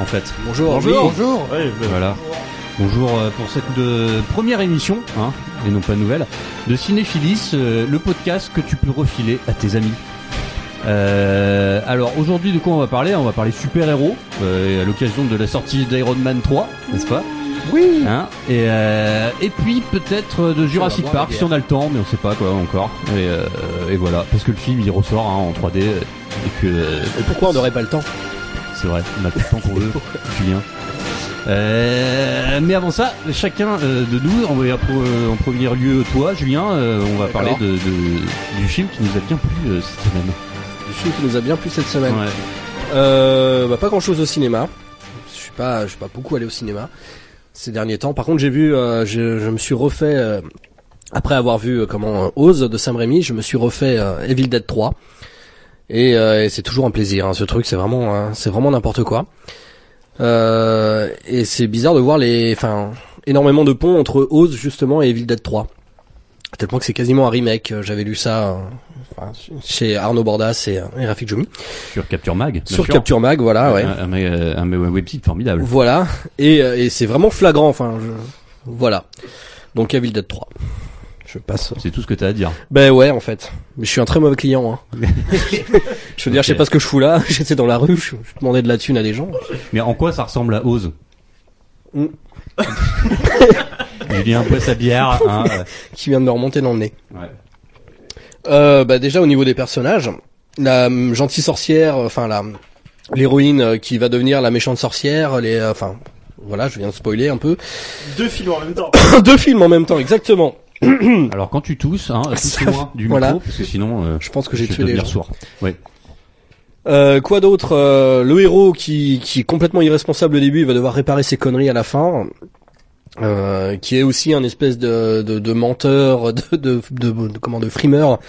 en fait. Bonjour. Bonjour. Bonjour. Voilà. Bonjour euh, pour cette euh, première émission, hein, et non pas nouvelle, de Cinéphilis, euh, le podcast que tu peux refiler à tes amis. Euh, alors aujourd'hui de quoi on va parler? On va parler super-héros, euh, à l'occasion de la sortie d'Iron Man 3, n'est-ce pas? Oui. Hein et, euh, et puis peut-être de Jurassic Park si on a le temps, mais on sait pas quoi encore. Et, euh, et voilà, parce que le film il ressort hein, en 3D euh, et que euh, Et pourquoi on n'aurait pas le temps? C'est vrai, on a tout le temps qu'on veut, Julien. Euh, mais avant ça, chacun euh, de nous, on va pour, euh, en premier lieu toi, Julien, on va parler de, de- du film qui nous a bien plu cette semaine. Du film qui nous a bien plu cette semaine. Ouais. Bah, pas grand chose au cinéma. Je suis pas, je suis pas beaucoup allé au cinéma ces derniers temps. Par contre, j'ai vu, je, je me suis refait après avoir vu comment Oz de Sam Raimi, je me suis refait Evil Dead 3. Et, euh, et c'est toujours un plaisir. hein, ce truc, c'est vraiment, hein, c'est vraiment n'importe quoi. Euh, et c'est bizarre de voir les, enfin, énormément de ponts entre Oz justement et Evil Dead 3. À tel point que c'est quasiment un remake. Euh, J'avais lu ça euh, enfin, chez Arnaud Bordas et, euh, et Rafik Joumi. Sur Capture Mag. Sur sûr. Capture Mag, voilà, ouais. Un, un, un- un website formidable. Voilà. Et, et c'est vraiment flagrant, enfin, je... voilà. Donc Evil Dead 3. Je passe. C'est tout ce que t'as à dire. Ben ouais, en fait. Mais je suis un très mauvais client. Hein. je veux dire, je sais pas ce que je fous là. J'étais dans la rue, je, je demandais de la thune à des gens. Mais en quoi ça ressemble à Oz Mm. Julien boit sa bière. Hein, Qui vient de me remonter dans le nez. ouais. Euh, bah déjà au niveau des personnages, la hum, gentille sorcière, euh, enfin la l'héroïne euh, qui va devenir la méchante sorcière, les, euh, enfin voilà, je viens de spoiler un peu. Deux films en même temps. Deux films en même temps, exactement. Alors quand tu tousses, hein, tousse Ça loin du voilà. micro, parce que sinon euh, Je pense que j'ai tué les gens. sourd. Ouais. Euh, quoi d'autre Euh, Le héros qui, qui est complètement irresponsable au début, il va devoir réparer ses conneries à la fin. Euh, qui est aussi un espèce de, de, de menteur, de, de, de, de- comment de frimeur,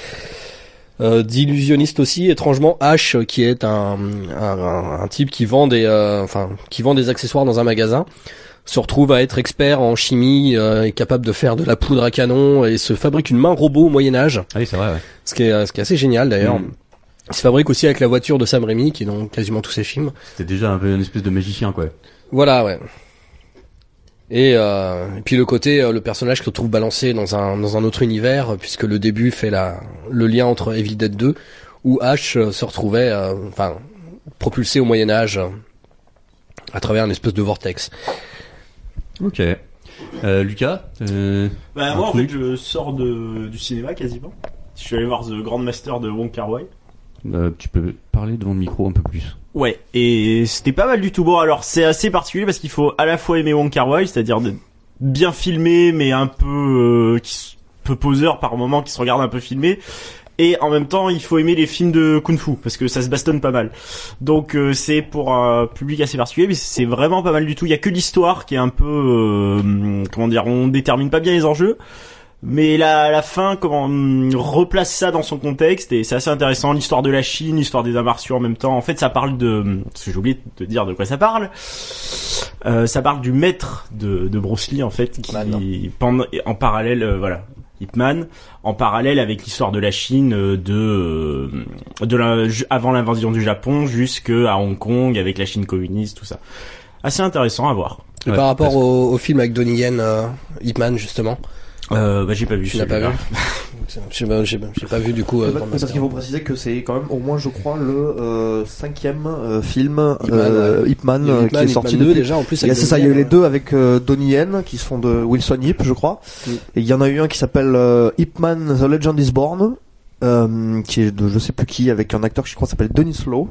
euh, d'illusionniste aussi. Étrangement, Ash, qui est un, un, un- un type qui vend des, euh, enfin, qui vend des accessoires dans un magasin, se retrouve à être expert en chimie, euh, est capable de faire de la poudre à canon et se fabrique une main robot au Moyen Âge, Ah oui, c'est vrai. Ouais. ce qui est, ce qui est assez génial d'ailleurs. Mm. Il se fabrique aussi avec la voiture de Sam Raimi, qui est dans quasiment tous ses films. C'était déjà un peu une espèce de magicien, quoi. Voilà, ouais. Et, euh, et puis le côté, euh, le personnage qui se retrouve balancé dans un dans un autre univers, euh, puisque le début fait la le lien entre Evil Dead 2, où Ash euh, se retrouvait, euh, enfin, propulsé au Moyen Âge à travers une espèce de vortex. Ok. Euh, Lucas euh, Bah, moi, en fait, je sors de, du cinéma quasiment. Je suis allé voir The Grand Master de Wong Kar Wai. euh, Tu peux parler devant le micro un peu plus. Ouais, et c'était pas mal du tout. Bon, alors, c'est assez particulier parce qu'il faut à la fois aimer Wong Kar Wai, c'est-à-dire de bien filmé, mais un peu, euh, qui, peu poseur par moment, qui se regarde un peu filmé. Et en même temps, il faut aimer les films de kung fu parce que ça se bastonne pas mal. Donc euh, c'est pour un public assez particulier, mais c'est vraiment pas mal du tout. Il y a que l'histoire qui est un peu, euh, comment dire, on détermine pas bien les enjeux. Mais la, la fin, comment hum, replace ça dans son contexte et c'est assez intéressant. L'histoire de la Chine, l'histoire des Amartiaux en même temps. En fait, ça parle de, parce que j'ai oublié de te dire de quoi ça parle. Euh, ça parle du maître de, de Bruce Lee en fait, qui Man. pendant, en parallèle, euh, voilà, Ip Man, en parallèle avec l'histoire de la Chine, euh, de, euh, de la, avant l'invasion du Japon jusqu'à Hong Kong avec la Chine communiste, tout ça. Assez intéressant à voir. Et Ouais, par rapport au, au film avec Donnie Yen, euh, Hitman justement, Euh, bah j'ai pas vu. tu n'as pas vu J'ai pas, j'ai- j'ai pas vu du coup. euh, Parce qu'il faut préciser que c'est quand même au moins, je crois, le euh, cinquième euh, film Ip Man, euh, Ip Man, Il y a euh, qui est sorti 2 depuis. déjà en plus. Il y a, avec c'est ça, il y a eu les deux avec euh, Donnie Yen qui sont de Wilson Yip, je crois. Mm. Et il y en a eu un qui s'appelle euh, Ip Man The Legend is Born, euh, qui est de je sais plus qui, avec un acteur qui je crois s'appelle Denis Lowe.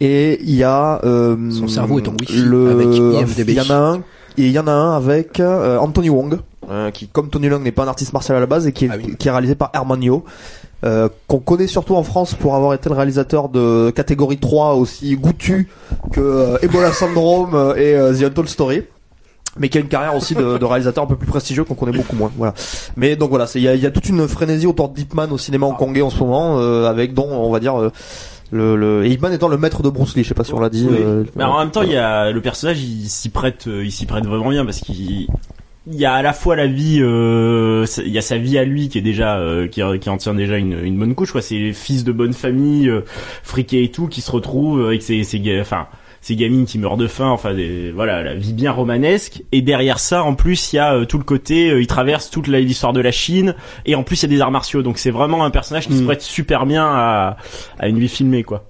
Et il y a euh, Son cerveau est en Wi-Fi le, avec IMDb. Il y en a un et il y en a un avec euh, Anthony Wong, euh, qui comme Tony Long n'est pas un artiste martial à la base et qui est, Ah oui. qui est réalisé par Herman Yo. Euh, qu'on connaît surtout en France pour avoir été le réalisateur de catégorie 3 aussi goûtu que euh, Ebola Syndrome euh, et euh, The Untold Story mais qui a une carrière aussi de, de réalisateur un peu plus prestigieux qu'on connaît beaucoup moins voilà mais donc voilà c'est- il y a, y a toute une frénésie autour de Deep Man au cinéma hongkongais en ce moment euh, avec dont on va dire euh, le, le et Ip Man étant le maître de Bruce Lee je sais pas si on l'a dit Oui. euh, Mais en même temps, il y a le personnage, il s'y prête, euh, il s'y prête vraiment bien parce qu'il il y a à la fois la vie, euh, il y a sa vie à lui qui est déjà, euh, qui, qui en tient déjà une, une bonne couche. Quoi. C'est fils de bonne famille, friqué et tout, qui se retrouve avec ses, ses, enfin, ses gamines qui meurent de faim. Enfin, des, voilà, la vie bien romanesque. Et derrière ça, en plus, il y a euh, tout le côté, euh, il traverse toute l'histoire de la Chine. Et en plus, il y a des arts martiaux. Donc c'est vraiment un personnage qui se Mm. prête super bien à, à une vie filmée, quoi.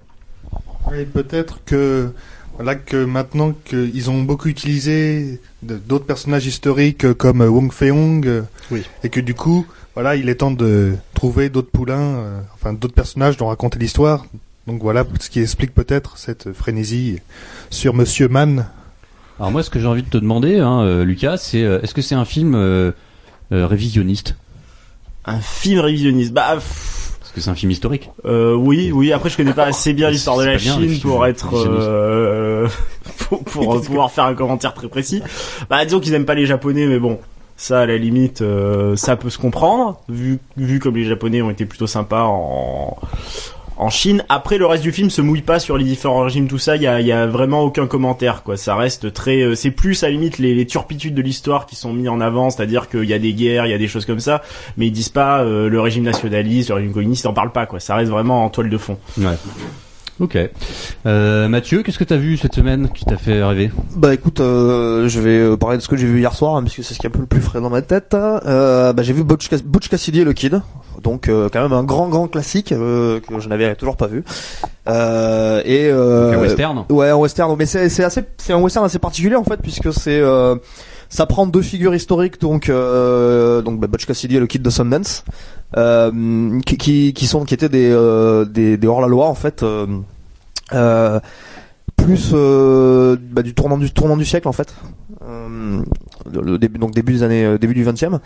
Et peut-être que voilà que maintenant qu'ils ont beaucoup utilisé d'autres personnages historiques euh, comme euh, Wong Fei-hong euh, Oui. et que du coup voilà il est temps de trouver d'autres poulains euh, enfin d'autres personnages dont raconter l'histoire donc voilà ce qui explique peut-être cette frénésie sur Monsieur Mann Alors moi, ce que j'ai envie de te demander, hein, euh, Lucas, c'est euh, est-ce que c'est un film euh, euh, révisionniste? Un film révisionniste. Bah. pff, Parce que c'est un film historique. Euh, oui, oui. Après, je connais pas assez bien C'est- l'histoire de la bien, Chine pour être euh, pour, pour pouvoir faire un commentaire très précis. Bah, disons qu'ils aiment pas les Japonais, mais bon, ça à la limite, euh, ça peut se comprendre vu vu comme les Japonais ont été plutôt sympas en en Chine. Après, le reste du film se mouille pas sur les différents régimes, tout ça. Il y a, y a vraiment aucun commentaire, quoi. Ça reste très. euh, c'est plus à la limite les, les turpitudes de l'histoire qui sont mis en avant, c'est-à-dire qu'il y a des guerres, il y a des choses comme ça, mais ils disent pas euh, le régime nationaliste, le régime communiste, ils en parlent pas, quoi. Ça reste vraiment en toile de fond. Ouais. Ok. Euh, Mathieu, qu'est-ce que t'as vu cette semaine qui t'a fait rêver? Bah écoute, euh, je vais euh, parler de ce que j'ai vu hier soir, hein, puisque c'est ce qui est un peu le plus frais dans ma tête. Euh, bah, j'ai vu Butch, Cass- Butch Cassidy et le Kid, donc quand même un grand grand classique que je n'avais toujours pas vu. Et un western Ouais, un western, mais c'est c'est assez c'est un western assez particulier en fait puisque c'est ça prend deux figures historiques donc euh, donc bah, Butch Cassidy et le Kid de Sundance euh, qui, qui qui sont qui étaient des euh, des, des hors la loi en fait euh, euh, plus euh, bah, du tournant du tournant du siècle en fait euh, le début donc début des années euh, début du 20e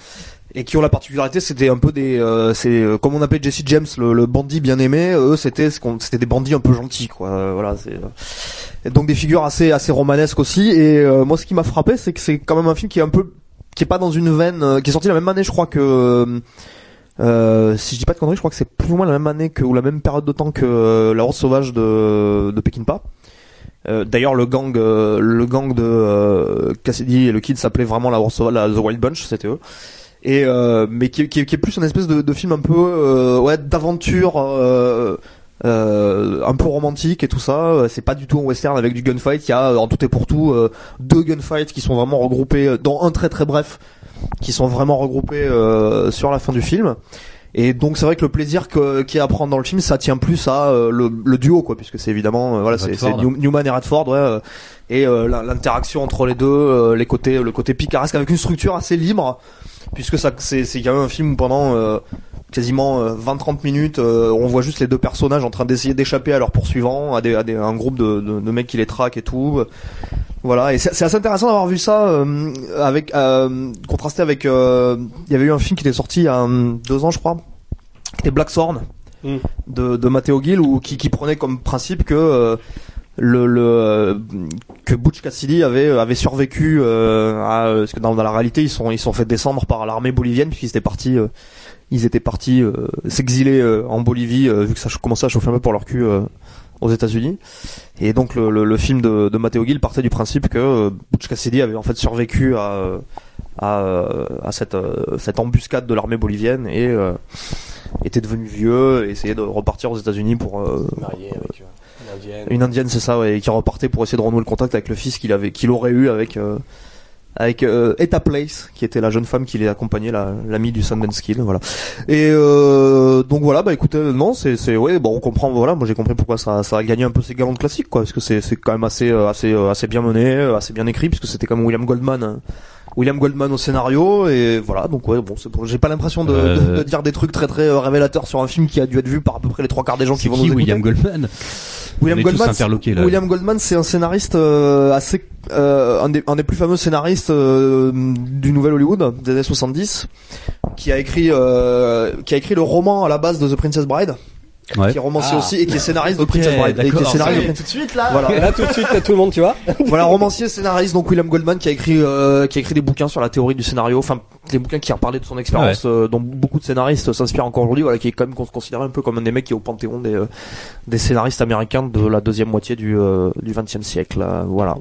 et qui ont la particularité c'était un peu des euh, c'est euh, comme on appelait Jesse James le, le bandit bien aimé eux c'était ce qu'on c'était des bandits un peu gentils quoi. Euh, voilà c'est euh, donc des figures assez assez romanesques aussi. Et moi ce qui m'a frappé c'est que c'est quand même un film qui est un peu qui est pas dans une veine qui est sorti la même année je crois que si je dis pas de conneries je crois que c'est plus ou moins la même année que ou la même période de temps que la Horde sauvage de de Peckinpah euh, D'ailleurs, le gang, le gang de Cassidy et le Kid s'appelait vraiment la, Horde Sauvage, la The Wild Bunch, c'était eux. Et euh, mais qui, qui, qui est plus une espèce de, de film un peu euh, ouais d'aventure, euh, euh, un peu romantique et tout ça. C'est pas du tout un western avec du gunfight. Il y a en tout et pour tout euh, deux gunfights qui sont vraiment regroupés, euh, dans un très très bref, qui sont vraiment regroupés euh, sur la fin du film. Et donc c'est vrai que le plaisir que- qu'il y a à prendre dans le film, ça tient plus à euh, le, le duo quoi, puisque c'est évidemment euh, voilà c'est Newman et Radford ouais, euh, et euh, l'interaction entre les deux, euh, les côtés le côté picaresque avec une structure assez libre, puisque ça c'est c'est quand même un film où pendant euh, quasiment 20-30 minutes, euh, on voit juste les deux personnages en train d'essayer d'échapper à leurs poursuivants, à, des, à des- un groupe de, de, de mecs qui les traquent et tout. Voilà, et c'est c'est assez intéressant d'avoir vu ça euh, avec euh, contrasté avec. euh, Il y avait eu un film qui était sorti il y a euh, deux ans, je crois, qui était Black Sworn Mm. de, de Matteo Gill, ou qui, qui prenait comme principe que euh, le, le euh, que Butch Cassidy avait avait survécu euh, à, parce que dans, dans la réalité ils sont ils sont fait descendre par l'armée bolivienne puisqu'ils étaient partis euh, ils étaient partis euh, s'exiler euh, en Bolivie euh, vu que ça commençait à chauffer un peu pour leur cul euh, aux États-Unis. Et donc le, le, le film de, de Matteo Gill partait du principe que euh, Butch Cassidy avait en fait survécu à euh, à, euh, à cette euh, cette embuscade de l'armée bolivienne et euh, était devenu vieux et essayait de repartir aux États-Unis pour euh, euh, une indienne. une indienne, c'est ça, ouais, et qui repartait pour essayer de renouer le contact avec le fils qu'il avait, qu'il aurait eu avec euh, avec euh, Etta Place, qui était la jeune femme qui les accompagnait, la- l'amie du Sundance Kid, voilà. Et euh, donc voilà, bah écoutez, non, c'est c'est ouais, bon, on comprend, voilà, moi j'ai compris pourquoi ça ça a gagné un peu ses galons de classique, quoi, parce que c'est c'est quand même assez euh, assez euh, assez bien mené, euh, assez bien écrit, puisque c'était comme William Goldman. hein. William Goldman au scénario et voilà donc ouais bon c'est pour- j'ai pas l'impression de, de- Euh. de dire des trucs très très euh, révélateurs sur un film qui a dû être vu par à peu près les trois quarts des gens qui vont qui nous écouter. William Goldman? William Goldman. William Goldman, c'est un scénariste euh, assez euh, un, des, un des plus fameux scénaristes euh, du Nouvel Hollywood des années 70, qui a écrit euh, qui a écrit le roman à la base de The Princess Bride Ouais. qui est romancier Ah. aussi et qui est scénariste de Ok, Princess Bride. Et qui est scénariste de tout de suite là. Voilà. Là tout de suite, t'as tout le monde, tu vois. voilà, romancier, scénariste, donc William Goldman qui a écrit, euh, qui a écrit des bouquins sur la théorie du scénario, enfin des bouquins qui parlé de son expérience, euh, dont beaucoup de scénaristes s'inspirent encore aujourd'hui, voilà, qui est quand même cons- considéré un peu comme un des mecs qui est au panthéon des, euh, des scénaristes américains de la deuxième moitié du euh, du XXe siècle, euh, voilà.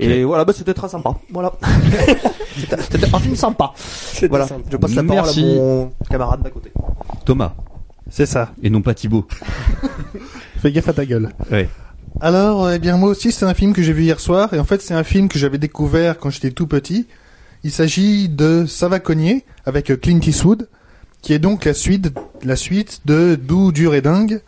Et voilà, bah c'était très sympa, voilà. c'était un film sympa. Voilà, sympa. je passe la parole Merci. à mon camarade d'à côté. Thomas C'est ça. et non pas Thibaut. Fais gaffe à ta gueule. Ouais. Alors, eh bien moi aussi, c'est un film que j'ai vu hier soir, et en fait, c'est un film que j'avais découvert quand j'étais tout petit. Il s'agit de Ça va cogner avec Clint Eastwood, qui est donc la suite, la suite de Doux, dur et dingue,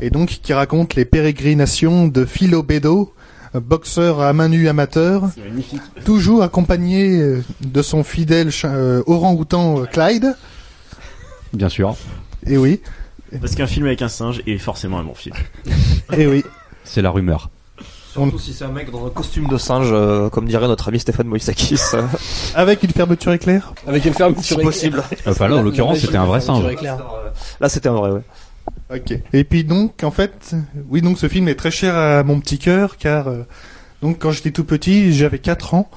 et donc qui raconte les pérégrinations de Philo Bedo, boxeur à main nue amateur, C'est magnifique. toujours accompagné euh, de son fidèle euh, orang-outan euh, Clyde. Bien sûr. Et oui, Parce qu'un film avec un singe est forcément un bon film. et oui. C'est la rumeur. Surtout si c'est un mec dans un costume de singe, euh, comme dirait notre ami Stéphane Moïsakis. euh, Avec une fermeture éclair. Avec une fermeture si éclair. possible. Enfin là, en l'occurrence, c'était un vrai singe. Là, c'était un vrai, ouais. Ok. Et puis donc, en fait, oui, donc ce film est très cher à mon petit cœur, car euh, donc quand j'étais tout petit, j'avais 4 ans.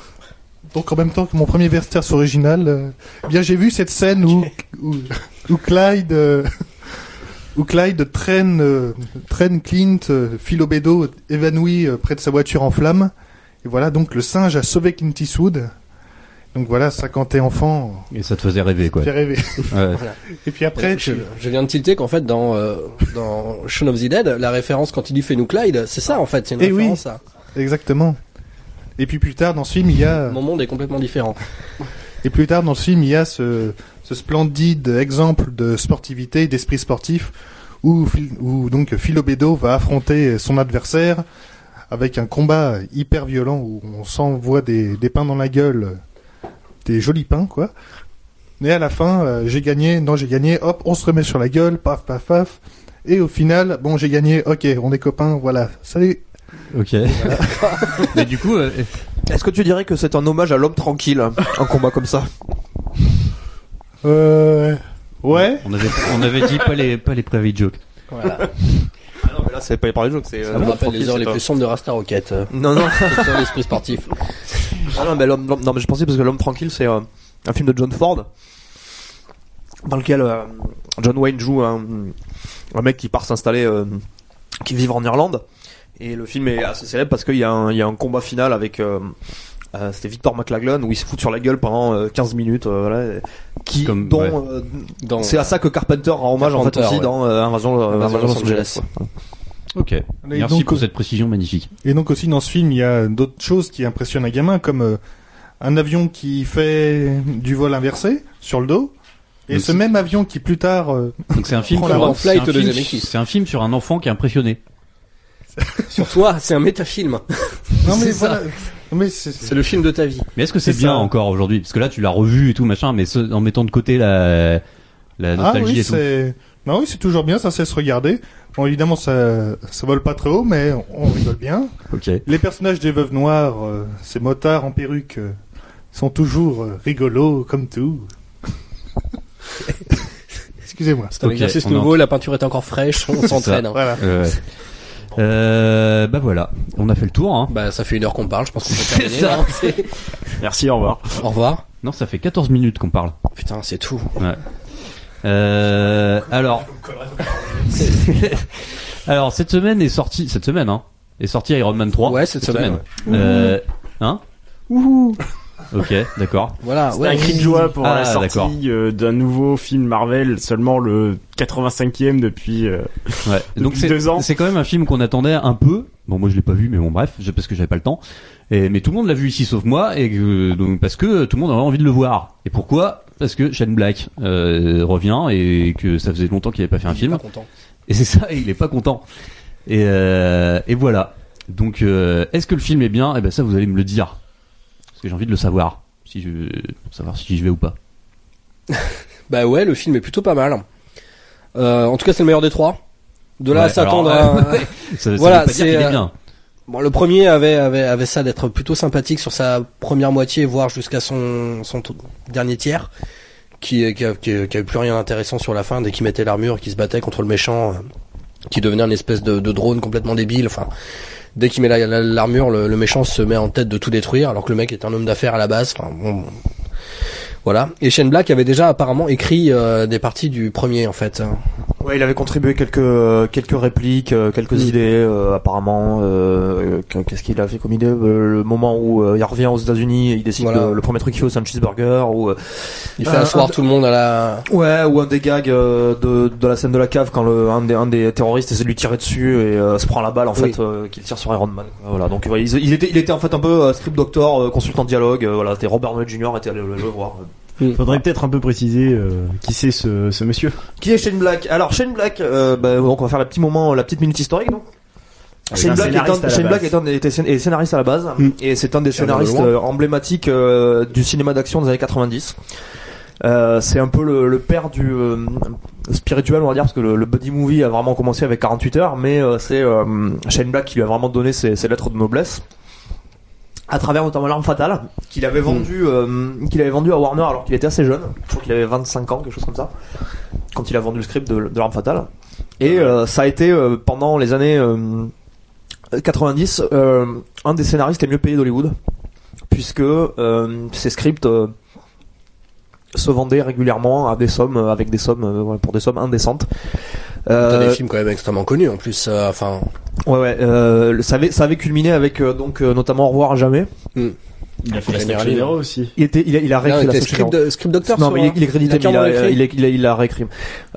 Donc en même temps que mon premier Versters original, euh, eh bien j'ai vu cette scène où où, où Clyde euh, où Clyde traîne euh, traîne Clint euh, Philobedo évanoui euh, près de sa voiture en flammes. Et voilà, donc le singe a sauvé Clint Eastwood. Donc voilà, ça quand t'es enfant, Et ça te faisait rêver, quoi. fait rêver. Ouais. Et puis après, je, tu- je viens de tilter qu'en fait dans euh, dans Shaun of the Dead, la référence quand il dit fais-nous Clyde, c'est ça en fait, c'est une Eh oui. référence à exactement. Et puis plus tard dans ce film, il y a mon monde est complètement différent. Et plus tard dans le film, il y a ce, ce splendide exemple de sportivité, d'esprit sportif, où, où donc Philobedo va affronter son adversaire avec un combat hyper violent où on s'envoie des, des pains dans la gueule, des jolis pains quoi. Mais à la fin, euh, j'ai gagné, non j'ai gagné, hop, on se remet sur la gueule, paf paf paf. Et au final, bon j'ai gagné, ok, on est copains, voilà, salut. Ok. Mais du coup, euh, Est-ce que tu dirais que c'est un hommage à l'homme tranquille, un combat comme ça? Euh, ouais. on avait, on avait dit pas les, pas les private jokes. Voilà. Ah non, mais là, c'est pas par les jokes, c'est. Ça euh, me l'homme rappelle tranquille, les heures c'est les un- plus sombres de Rasta Rocket. euh, Non, non, sur l'esprit sportif. ah non, mais l'homme, l'homme- non, mais je pensais parce que l'homme tranquille, c'est euh, un film de John Ford, dans lequel euh, John Wayne joue un, un mec qui part s'installer, euh, qui vit en Irlande. Et le film est assez célèbre parce qu'il y, a un- il y a un combat final avec. euh, euh, c'était Victor McLaglen où il se fout sur la gueule pendant euh, 15 minutes euh, voilà, qui Comme- dont ouais. euh, c'est à ça que Carpenter rend hommage en fait aussi ouais. dans euh, Invasion, euh, Invasion Invasion Los Angeles. Ok. Merci donc, pour cette précision magnifique. Et donc aussi dans ce film, il y a d'autres choses qui impressionnent un gamin, comme euh, un avion qui fait du vol inversé sur le dos, et Donc ce même avion qui plus tard... euh, Donc c'est un film sur un, Flight un film- un film sur un enfant qui est impressionné. Sur toi, c'est un métafilm. Non mais C'est ça. voilà, mais c'est... Le film de ta vie. Mais est-ce que c'est bien ça. encore aujourd'hui? Parce que là, tu l'as revu et tout machin, mais ce- en mettant de côté la, la Ah nostalgie oui, et tout. c'est... Non oui, c'est toujours bien, ça cesse regarder. Bon évidemment ça, ça vole pas très haut, mais on rigole bien. Ok. Les personnages des Veuves Noires, euh, ces motards en perruque, euh, sont toujours euh, rigolos comme tout. Excusez-moi. C'est un exercice nouveau, la peinture est encore fraîche, on s'entraîne. hein. Voilà. Euh, bah voilà, on a fait le tour. Hein. Bah, ça fait une heure qu'on parle, je pense qu'on peut C'est terminer. ça. Merci, au revoir. Au revoir. Non, ça fait 14 minutes qu'on parle. Putain, c'est tout. Euh, alors, alors cette semaine est sortie, cette semaine, hein, est sorti Iron Man 3. Ouais, cette semaine, Euh, hein Ok, d'accord. Voilà, C'était ouais. un cri de joie pour Ah, la sortie euh, d'un nouveau film Marvel, seulement le 85e depuis. euh, Ouais. Donc Depuis c'est deux ans. c'est quand même un film qu'on attendait un peu. Bon, moi je l'ai pas vu, mais bon bref, parce que j'avais pas le temps. Et, mais tout le monde l'a vu ici sauf moi, et que, donc parce que tout le monde avait envie de le voir. Et pourquoi? Parce que Shane Black euh, revient et que ça faisait longtemps qu'il avait pas fait un film. Pas content. Et c'est ça, il est pas content. Et, euh, et voilà. Donc, euh, est-ce que le film est bien? Eh ben ça, vous allez me le dire, parce que j'ai envie de le savoir, si je pour savoir si j'y vais ou pas. Bah ouais, le film est plutôt pas mal. Euh, en tout cas, c'est le meilleur des trois. De là à s'attendre à... Ça, ça Voilà, c'est, euh, bien. Bon, le premier avait, avait, avait ça d'être plutôt sympathique sur sa première moitié, voire jusqu'à son, son dernier tiers, qui, qui, a- qui, a- qui avait plus rien d'intéressant sur la fin dès qu'il mettait l'armure et qu'il se battait contre le méchant. euh, qui devenait un espèce de, de drone complètement débile. Enfin, dès qu'il met la- la- l'armure, le, méchant se met en tête de tout détruire, alors que le mec est un homme d'affaires à la base. Voilà. Et Shane Black avait déjà apparemment écrit euh, des parties du premier en fait. Ouais, il avait contribué quelques quelques répliques, euh, quelques Mm. idées euh, apparemment. euh, que- Qu'est-ce qu'il a fait comme idée Euh, Le moment où euh, il revient aux États-Unis, il décide Voilà. que le premier truc qu'il faut c'est un cheeseburger ou euh, Il fait Euh, asseoir un- tout le monde à la. ouais ou un des gags euh, de, de la scène de la cave quand le un des un des terroristes essaie de lui tirer dessus et euh, se prend la balle en Oui. fait euh, qu'il tire sur Iron Man. Voilà donc ouais, il, il était il était en fait un peu euh, script doctor, euh, consultant dialogue. euh, voilà, c'était Robert Downey Jr. était allé le, le voir. Faudrait peut-être un peu préciser euh, qui c'est ce, ce monsieur. Qui est Shane Black? Alors Shane Black, euh, bah, donc on va faire la petit moment, la petite minute historique. Donc. Avec Shane Black, est scénariste un, à la Shane base. Black est un des- était scén- est scénariste à la base Mm. et c'est un des scénaristes euh, emblématiques euh, du cinéma d'action des années 90. Euh, c'est un peu le, le père du euh, spirituel on va dire parce que le, le buddy movie a vraiment commencé avec 48 heures mais euh, c'est euh, Shane Black qui lui a vraiment donné ses, ses lettres de noblesse à travers notamment l'arme fatale qu'il avait vendu euh, qu'il avait vendu à Warner alors qu'il était assez jeune. Je crois qu'il avait 25 ans quelque chose comme ça quand il a vendu le script de, de l'arme fatale. Et euh, ça a été euh, pendant les années euh, 90 euh, un des scénaristes les mieux payés d'Hollywood puisque ses scripts se vendaient régulièrement à des sommes avec des sommes pour des sommes indécentes Euh, des films quand même extrêmement connus en plus. euh, Enfin, ouais ouais euh, ça avait ça avait culminé avec euh, donc euh, notamment au revoir à jamais Il a fait la d'Héros aussi. il était il a, il a réécrit il la Statue script, de- script doctor. non mais il est, il est crédité Il a mais il a, il, est- il, a, il a réécrit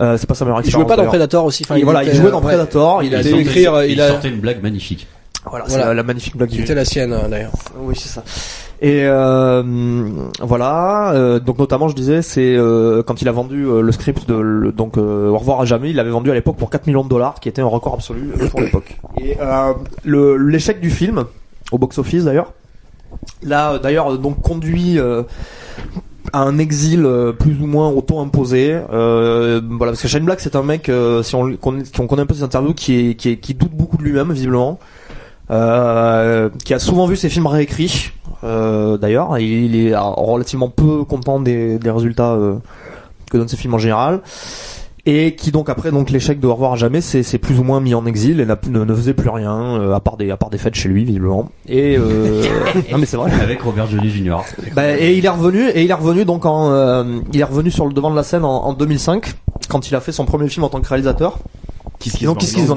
euh, c'est pas sa meilleure Il jouait expérience pas dans. Predator aussi. Enfin, Et voilà, il jouait dans ouais. Predator, il Il a dû écrire, il a- sortait une blague magnifique. Voilà, c'est Voilà. la, la magnifique blague du C'était la sienne d'ailleurs. Oui, c'est ça. Et euh, voilà, euh, donc notamment je disais, c'est euh, quand il a vendu le script de donc Au revoir à jamais, il l'avait vendu à l'époque pour 4 millions de dollars, qui était un record absolu pour l'époque. Et l'échec du film au box office d'ailleurs, euh, d'ailleurs donc conduit à un exil plus ou moins auto-imposé. Euh, voilà, parce que Shane Black c'est un mec, euh, si on si on connaît un peu ses interviews, qui qui, est, qui doute beaucoup de lui-même visiblement. Euh, qui a souvent vu ses films réécrits euh, d'ailleurs. Il, il est relativement peu content des, des résultats euh, que donnent ses films en général. Et qui donc après donc l'échec de Au revoir à jamais c'est c'est plus ou moins mis en exil et ne, ne faisait plus rien euh, à part des à part des fêtes chez lui visiblement. Et euh, non mais c'est vrai. Avec Robert Downey Jr. bah, et il est revenu et il est revenu donc en euh, il est revenu sur le devant de la scène en, en 2005 quand il a fait son premier film en tant que réalisateur. Kiss Donc, Kiss Kiss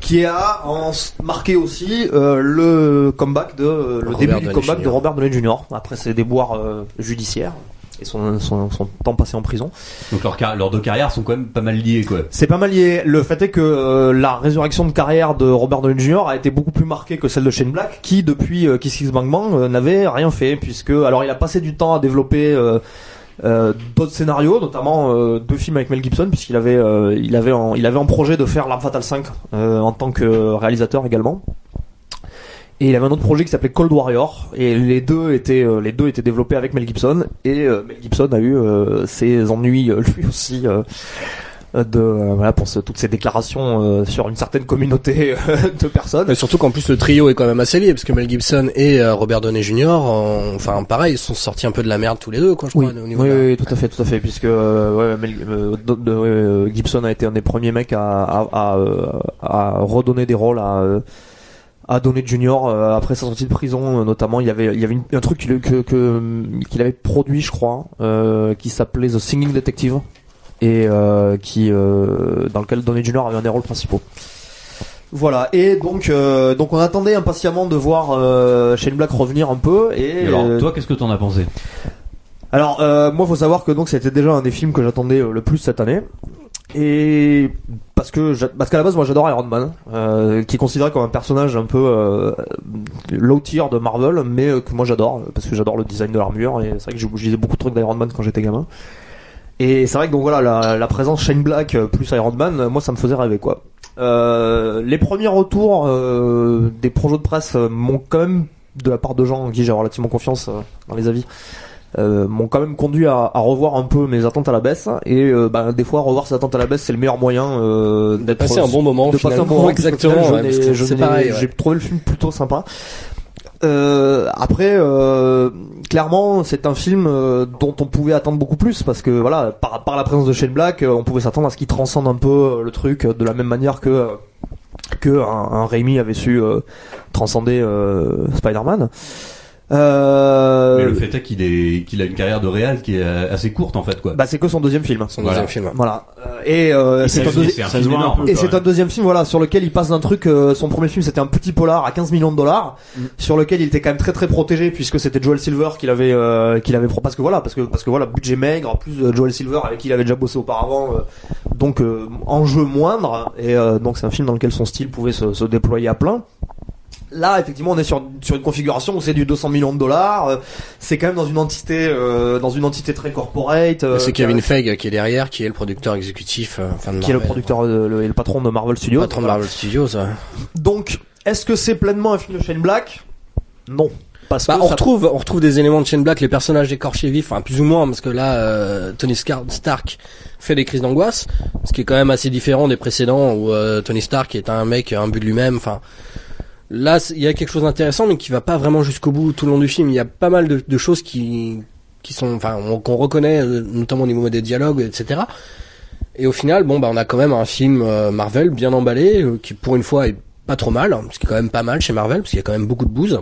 Qui a en marqué aussi euh, le comeback de euh, le Robert début du comeback Jr. de Robert Downey Jr. après ses déboires euh, judiciaires et son, son, son temps passé en prison. Donc leurs deux carrières sont quand même pas mal liées, quoi. C'est pas mal lié. Le fait est que euh, la résurrection de carrière de Robert Downey Jr. a été beaucoup plus marquée que celle de Shane Black, qui depuis euh, Kiss Kiss Bang Bang euh, n'avait rien fait, puisque alors il a passé du temps à développer euh, euh, d'autres scénarios, notamment euh, deux films avec Mel Gibson, puisqu'il avait euh, il avait en, il avait en projet de faire L'Arme Fatale 5 euh, en tant que réalisateur également. Et il avait un autre projet qui s'appelait Cold Warrior et les deux étaient euh, les deux étaient développés avec Mel Gibson et euh, Mel Gibson a eu euh, ses ennuis euh, lui aussi euh, de euh, voilà pour ce- toutes ces déclarations euh, sur une certaine communauté euh, de personnes. Mais surtout qu'en plus le trio est quand même assez lié parce que Mel Gibson et euh, Robert Downey Jr. en- enfin pareil ils sont sortis un peu de la merde tous les deux quoi je Oui, crois au niveau oui, de oui, tout à fait, tout à fait, puisque euh, ouais, Mel- euh, de- euh, Gibson a été un des premiers mecs à, à, à, euh, à redonner des rôles à euh, à Jr. euh, après sa sortie de prison, euh, notamment. Il y avait il y avait une- un truc qu'il que, que qu'il avait produit, je crois, euh, qui s'appelait The Singing Detective et euh, qui euh, dans lequel Downey Jr. avait un des rôles principaux. Voilà et donc euh, donc on attendait impatiemment de voir euh, Shane Black revenir un peu et, Et alors, euh, toi, qu'est-ce que t'en as pensé? Alors, euh, moi, faut savoir que donc c'était déjà un des films que j'attendais le plus cette année, et parce que parce qu'à la base, moi, j'adore Iron Man, euh, qui est considéré comme un personnage un peu euh, low tier de Marvel, mais euh, que moi j'adore parce que j'adore le design de l'armure et c'est vrai que je je lisais beaucoup de trucs d'Iron Man quand j'étais gamin. Et c'est vrai que donc voilà la, la présence Shane Black euh, plus Iron Man, euh, moi ça me faisait rêver quoi. Euh, les premiers retours euh, des projets de presse euh, m'ont quand même de la part de gens en qui j'ai relativement confiance dans les avis euh, m'ont quand même conduit à, à revoir un peu mes attentes à la baisse. Et euh, bah, des fois revoir ses attentes à la baisse c'est le meilleur moyen euh, d'être passer un bon moment de passer un bon moment. Exactement ouais, j'ai trouvé le film plutôt sympa Euh, après, euh, clairement, c'est un film euh, dont on pouvait attendre beaucoup plus parce que voilà, par, la présence de Shane Black, euh, on pouvait s'attendre à ce qu'il transcende un peu euh, le truc de la même manière que que un, un Raimi avait su transcender Spider-Man. Euh, Mais le fait est qu'il est qu'il a une carrière de réal qui est euh, assez courte en fait quoi. bah c'est que son deuxième film. Son Voilà. deuxième film. Voilà. Euh, et euh, Et c'est un, deuxi- un peu. et c'est un deuxième film voilà sur lequel il passe d'un truc euh, son premier film c'était un petit polar à 15 millions de dollars Mm. sur lequel il était quand même très très protégé puisque c'était Joel Silver qu'il avait euh, qu'il avait pro- parce que voilà parce que parce que voilà budget maigre en plus euh, Joel Silver avec qui il avait déjà bossé auparavant euh, donc euh, enjeu moindre et euh, donc c'est un film dans lequel son style pouvait se, se déployer à plein Là, effectivement, on est sur, sur une configuration où c'est du 200 millions de dollars. euh, c'est quand même dans une entité, euh, dans une entité très corporate. euh, c'est Kevin Feige qui est derrière, qui est le producteur exécutif, euh, enfin de qui est le producteur euh, le- et le patron de Marvel Studios. patron de. Marvel Studios. ouais. Donc, est-ce que c'est pleinement un film de Shane Black? Non. Parce Bah, que on ça- retrouve, on retrouve des éléments de Shane Black, les personnages écorchés vifs, enfin plus ou moins, parce que là, euh, Tony Stark fait des crises d'angoisse, ce qui est quand même assez différent des précédents où euh, Tony Stark est un mec imbu de lui-même. Enfin, là, il y a quelque chose d'intéressant, mais qui va pas vraiment jusqu'au bout tout le long du film. Il y a pas mal de, choses qui, qui sont, enfin, on- qu'on reconnaît, euh, notamment au niveau des dialogues, etc. Et au final, bon, bah, on a quand même un film euh, Marvel bien emballé, euh, qui pour une fois est pas trop mal, hein, ce qui est quand même pas mal chez Marvel, parce qu'il y a quand même beaucoup de bouse.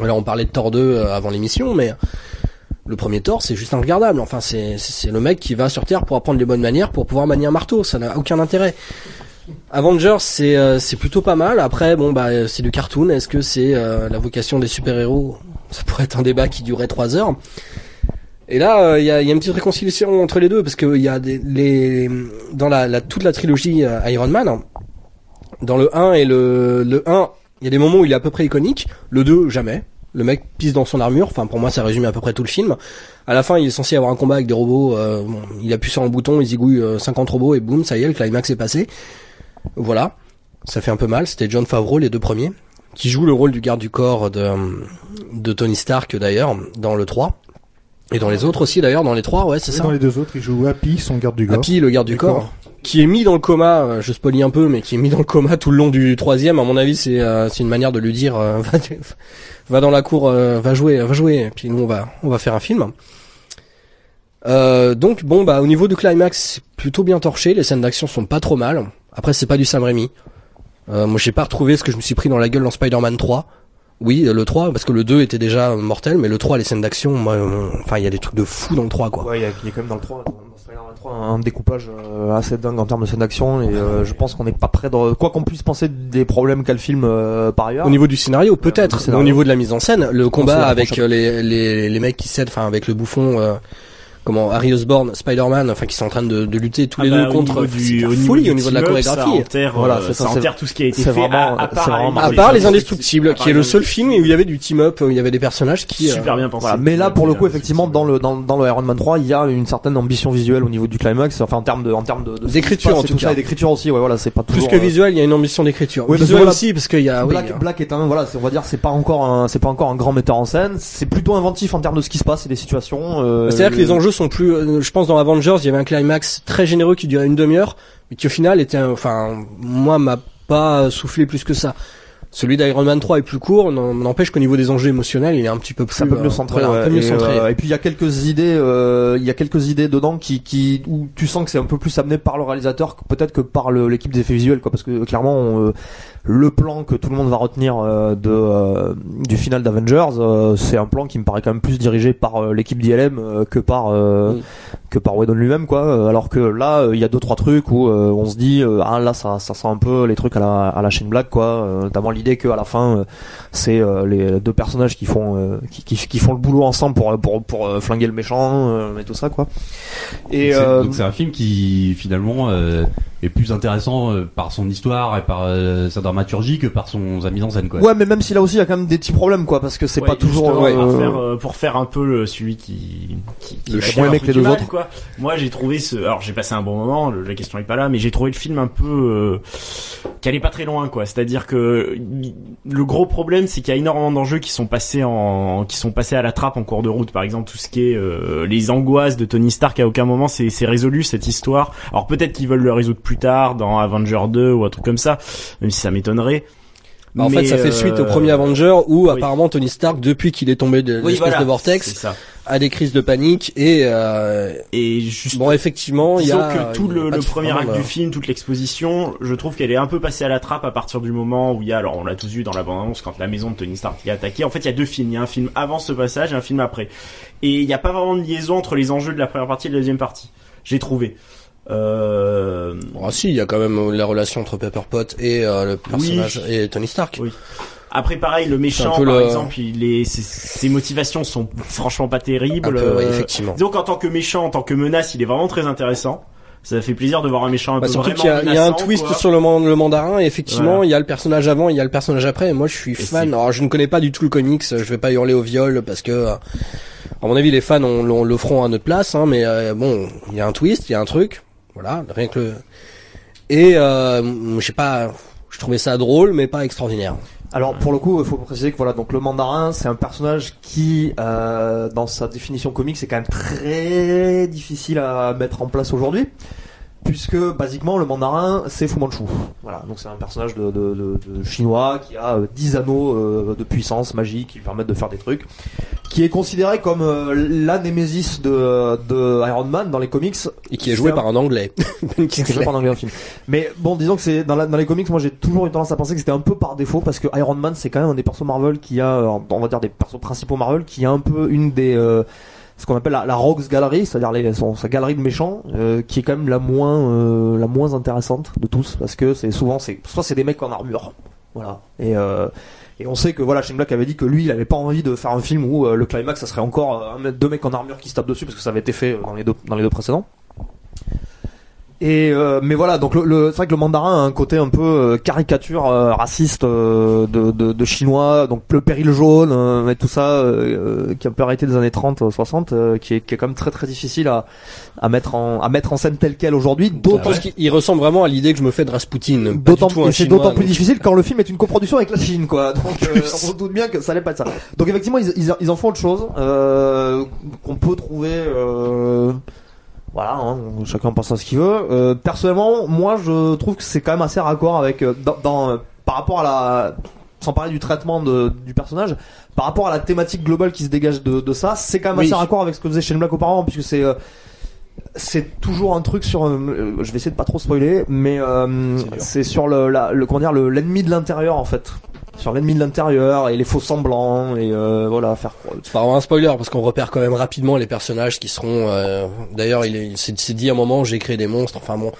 Alors on parlait de Thor 2 euh, avant l'émission, mais le premier Thor c'est juste regardable. Enfin c'est c'est le mec qui va sur Terre pour apprendre les bonnes manières pour pouvoir manier un marteau. Ça n'a aucun intérêt. Avengers c'est euh, c'est plutôt pas mal. Après bon bah euh, c'est du cartoon. Est-ce que c'est euh, la vocation des super héros Ça pourrait être un débat qui durerait trois heures. Et là, euh, il y, a, y a une petite réconciliation entre les deux parce que il y a des, les dans la, la toute la trilogie euh, Iron Man, dans le 1 et le le 1, il y a des moments où il est à peu près iconique. Le 2, jamais. Le mec pisse dans son armure. Enfin, pour moi, ça résume à peu près tout le film. À la fin, il est censé avoir un combat avec des robots. bon, il appuie sur un bouton, il zigouille euh, 50 robots et boum, ça y est, le climax est passé. Voilà. Ça fait un peu mal. C'était John Favreau, les deux premiers, qui joue le rôle du garde du corps de, de Tony Stark, d'ailleurs, dans le 3. Et dans les autres aussi, d'ailleurs, dans les 3, ouais, c'est Et ça. Dans les deux autres, il joue Happy, son garde du corps. Happy, le garde du Du corps, corps. qui est mis dans le coma, euh, je spoilie un peu, mais qui est mis dans le coma tout le long du troisième. À mon avis, c'est euh, c'est une manière de lui dire euh, va, va dans la cour, euh, va jouer, va jouer. Et puis nous, on va on va faire un film. Euh, donc bon, bah au niveau du climax, c'est plutôt bien torché. Les scènes d'action sont pas trop mal. Après, c'est pas du Sam Raimi. Euh, moi, j'ai pas retrouvé ce que je me suis pris dans la gueule dans Spider-Man 3. Oui, le 3, parce que le 2 était déjà mortel, mais le 3, les scènes d'action, moi, euh, enfin, il y a des trucs de fou dans le 3, quoi. Ouais, il y, a, il y a quand même dans le 3, dans Spider-Man 3, un découpage euh, assez dingue en termes de scènes d'action et euh, je pense qu'on n'est pas près de quoi qu'on puisse penser des problèmes qu'a le film euh, par ailleurs. Au niveau du scénario, peut-être. Au niveau de la mise en scène, le combat avec euh, les, les, les mecs qui cèdent, enfin avec le bouffon, euh, comment Harry Osborn, Spider-Man, enfin qui sont en train de, de lutter tous les Ah bah, deux contre. du, la au niveau folie au niveau de la team-up, Ça chorégraphie. enterre, Voilà, euh, ça, ça enterre tout ce qui a été c'est fait. vraiment- à, à c'est part, vraiment les- À les part les Indestructibles, qui est le les seul film où il y avait du team-up, où il y avait des personnages qui. euh, Super bien pensé. Voilà. Mais là, pour le coup, effectivement, dans le dans, dans le Iron Man 3, il y a une certaine ambition visuelle au niveau du climax, enfin en termes de en termes de, D'écriture, en tout tout cas. et d'écriture aussi. Ouais, voilà, c'est pas Plus que euh, visuel, il y a une ambition d'écriture. Visuel aussi, parce qu'il y a. Black, est un voilà, c'est- on va dire c'est pas encore un c'est pas encore un grand metteur en scène, c'est plutôt inventif en termes de ce qui se passe et des situations. euh, C'est-à-dire que les enjeux euh, je pense dans Avengers, il y avait un climax très généreux qui durait une demi-heure, mais qui au final était, un- enfin, moi m'a pas soufflé plus que ça. Celui d'Iron Man 3 est plus court, n'empêche qu'au niveau des enjeux émotionnels, il est un petit peu plus. peu euh, mieux centré, voilà, un peu mieux et, centré. euh, et puis il y a quelques idées, euh, il y a quelques idées dedans qui, qui, où tu sens que c'est un peu plus amené par le réalisateur que peut-être que par l'équipe des effets visuels, quoi, parce que clairement on, euh, le plan que tout le monde va retenir de du final d'Avengers, c'est un plan qui me paraît quand même plus dirigé par l'équipe d'ILM que par euh, Mm. Que par Whedon lui-même, quoi. Euh, Alors que là, euh, il y a deux trois trucs où euh, on se dit, ah là ça, ça sent un peu les trucs à la à la chaîne Black, quoi. Notamment l'idée que à la fin, c'est les deux personnages qui font qui, qui, qui font le boulot ensemble pour pour pour flinguer le méchant et tout ça, quoi. Et C'est- Donc c'est un film qui finalement est plus intéressant euh, par son histoire et par euh, sa dramaturgie que par son sa mise en scène quoi. ouais, mais même si là aussi il y a quand même des petits problèmes, quoi, parce que c'est Ouais, pas toujours. justement, euh, pour, faire, euh, pour faire un peu le, celui qui, qui, qui Le va chien dire un avec truc les du deux mal, autres. quoi. Moi, j'ai trouvé ce, alors j'ai passé un bon moment, le- la question est pas là, mais j'ai trouvé le film un peu, euh, qui allait pas très loin, quoi. C'est-à-dire que il- le gros problème, c'est qu'il y a énormément d'enjeux qui sont passés en, qui sont passés à la trappe en cours de route. Par exemple, tout ce qui est euh, les angoisses de Tony Stark, à aucun moment c'est c'est résolu cette histoire. Alors peut-être qu'ils veulent le résoudre plus tard dans Avenger 2 ou un truc comme ça, même si ça m'étonnerait. Bah, en Mais, fait, ça fait euh, suite au premier Avenger où oui. apparemment Tony Stark, depuis qu'il est tombé de Oui, l'espèce voilà, de vortex, ça. a des crises de panique et euh, Et juste bon, effectivement, il y a que tout il y a le, premier acte du film, toute l'exposition, je trouve qu'elle est un peu passée à la trappe à partir du moment où il y a, alors on l'a tous vu dans la bande-annonce, quand la maison de Tony Stark est attaquée. En fait, il y a deux films. Il y a un film avant ce passage et un film après. Et il n'y a pas vraiment de liaison entre les enjeux de la première partie et de la deuxième partie. J'ai trouvé. Euh... Ah si, il y a quand même la relation entre Pepper Pot et euh, le personnage et Tony Stark. Oui. Après, pareil, le méchant, par le- exemple, il est, ses, ses motivations sont franchement pas terribles. Peu, ouais, Euh, effectivement. Donc, en tant que méchant, en tant que menace, il est vraiment très intéressant. Ça fait plaisir de voir un méchant un Bah, peu surtout qu'il y y a un twist quoi. sur le, man- le mandarin et effectivement Voilà. il y a le personnage avant, il y a le personnage après et moi je suis fan. Alors je ne connais pas du tout le comics, je vais pas hurler au viol parce que euh, à mon avis les fans on, on le feront à notre place hein, mais euh, bon, il y a un twist, il y a un truc. Voilà, rien que le et euh, je sais pas, je trouvais ça drôle mais pas extraordinaire. Alors pour le coup, il faut préciser que voilà, donc le mandarin, c'est un personnage qui, euh, dans sa définition comique, c'est quand même très difficile à mettre en place aujourd'hui, puisque basiquement le mandarin, c'est Fu Manchu. Voilà, donc c'est un personnage de, chinois qui a euh, 10 anneaux euh, de puissance magique qui lui permettent de faire des trucs, qui est considéré comme euh, la némésis de, de Iron Man dans les comics. Et qui est joué un- par un anglais. Ben c'est Kingsley. pas en anglais dans le film. Mais bon, disons que c'est dans, la- dans les comics, moi j'ai toujours eu tendance à penser que c'était un peu par défaut parce que Iron Man c'est quand même un des persos Marvel qui a, euh, on va dire des persos principaux Marvel qui a un peu une des euh, ce qu'on appelle la, la Rogues Gallery, c'est-à-dire sa galerie de méchants, euh, qui est quand même la moins euh, la moins intéressante de tous parce que c'est souvent c'est soit c'est des mecs en armure, voilà, et euh, et on sait que voilà, Shane Black avait dit que lui, il avait pas envie de faire un film où euh, le climax, ça serait encore euh, deux mecs en armure qui se tapent dessus parce que ça avait été fait euh, dans les deux dans les deux précédents. Et euh, mais voilà, donc le, le- c'est vrai que le mandarin a un côté un peu euh, caricature euh, raciste euh, de, de, de chinois, donc le péril jaune euh, et tout ça euh, qui a un peu arrêté des années 30 euh, 60 euh, qui est qui est quand même très très difficile à à mettre en à mettre en scène tel quel aujourd'hui, d'autant Parce qu'il ressemble vraiment à l'idée que je me fais de Rasputin. D'autant c'est d'autant plus donc- difficile quand le film est une coproduction avec la Chine, quoi. Donc euh, on se doute bien que ça allait pas être ça. Donc effectivement, ils, ils, ils en font autre chose euh, qu'on peut trouver. Voilà, hein, chacun pense à ce qu'il veut. Euh, personnellement, moi, je trouve que c'est quand même assez raccord avec euh, dans, dans, euh, par rapport à la sans parler du traitement de, du personnage, par rapport à la thématique globale qui se dégage de, de ça, c'est quand même Oui. assez raccord avec ce que faisait Shane Black auparavant, puisque c'est euh, c'est toujours un truc sur. euh, je vais essayer de pas trop spoiler, mais euh, C'est sur le, la, le comment dire le l'ennemi de l'intérieur en fait, sur l'ennemi de l'intérieur et les faux semblants et euh, voilà faire. C'est pas vraiment un spoiler parce qu'on repère quand même rapidement les personnages qui seront. euh, D'ailleurs, il est- il s'est s'est dit à un moment j'ai créé des monstres. Enfin bon,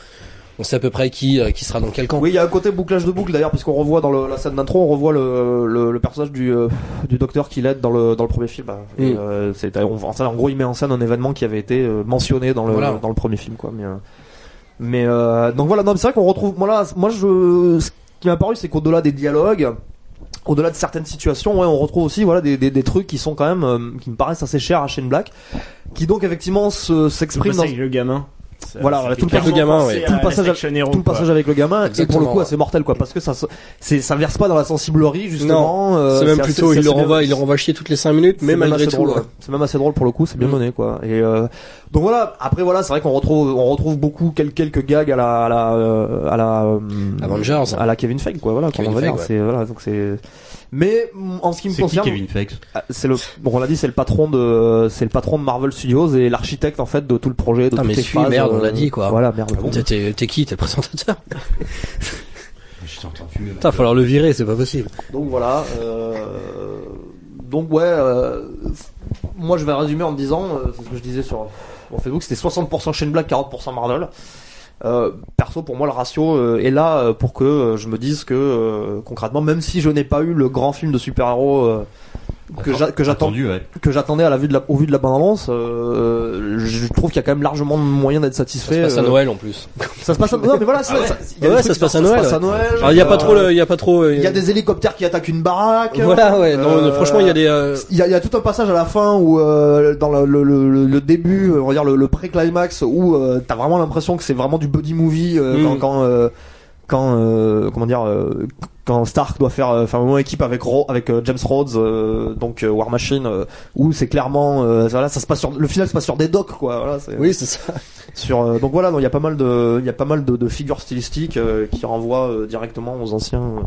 on sait à peu près qui euh, qui sera dans quel camp. Oui, il y a un côté bouclage de boucle d'ailleurs, puisqu'on revoit dans le- la scène d'intro, on revoit le, le, le personnage du, euh, du docteur qui l'aide dans le, dans le premier film. Et, Mm. euh, c'est- on- en, gros, il met en scène un événement qui avait été euh, mentionné dans le, Voilà. dans le premier film, quoi. Mais, euh, mais euh, donc voilà, non, c'est vrai qu'on retrouve. Voilà, moi, je, ce qui m'a paru, c'est qu'au-delà des dialogues, au-delà de certaines situations, ouais, on retrouve aussi voilà des, des, des trucs qui sont quand même euh, qui me paraissent assez chers à Shane Black, qui donc effectivement se- s'expriment dans passage avec le gamin. Ça- Voilà, tout le gamin, ouais. Tout le passage- Hero, tout le passage avec le gamin et Exactement, pour le coup ouais. assez mortel quoi parce que ça c'est ça verse pas dans la sensiblerie justement euh, c'est même assez- plutôt c'est il le assez renvoie, il le renvoie chier toutes les 5 minutes, c'est mais malgré assez tout. ouais. c'est même assez drôle pour le coup c'est bien Mm. mené quoi et euh, donc voilà après voilà c'est vrai qu'on retrouve on retrouve beaucoup quel- quelques gags à la à la euh, à la euh, Avengers. à la Kevin Feige quoi voilà Kevin qu'on va dire c'est voilà donc c'est mais mm, en ce qui me C'est qui concerne Kevin Feige? ah, c'est le bon on l'a dit c'est le patron de c'est le patron de Marvel Studios et l'architecte en fait de tout le projet de toutes mais les suis, phases merde, on euh, l'a dit, quoi. voilà merde T'es- T'es t'es qui T'es le présentateur? Train de fumer. Putain, falloir le virer, c'est pas possible. Donc voilà. Euh, donc ouais. euh, moi je vais résumer en me disant, euh, c'est ce que je disais sur mon Facebook, c'était 60% Shane Black, 40% Marvel. Euh, perso, pour moi, le ratio euh, est là euh, pour que euh, je me dise que concrètement, même si je n'ai pas eu le grand film de super-héros que j'a- que j'attends Attendu, ouais. que j'attendais à la vue de la, au vu de la bande-annonce, euh, je trouve qu'il y a quand même largement moyen d'être Ça satisfait. se passe à euh, Noël en plus. Ça se passe à non mais voilà, Ah ouais. ça, il y a Ouais, ça se passe qui à Noël, se passe à ouais. Noël. Alors il y a pas Euh, trop, le- il y a pas trop. euh, Il y a des hélicoptères qui attaquent une baraque. Voilà, ouais. Non, Euh, franchement, il y a des. euh, Il y, a, il y a tout un passage à la fin où euh, dans le, le, le, le début, euh, on va dire le, le pré-climax, où euh, t'as vraiment l'impression que c'est vraiment du buddy movie euh, Mm. quand quand euh, quand euh, comment dire euh, quand Stark doit faire euh, enfin moment équipe avec Ro avec euh, James Rhodes euh, donc euh, War Machine euh, où c'est clairement euh, voilà ça se passe sur le final se passe sur des docks quoi voilà Oui, c'est ça. sur euh, donc voilà donc il y a pas mal de il y a pas mal de, de figures stylistiques euh, qui renvoient euh, directement aux anciens euh,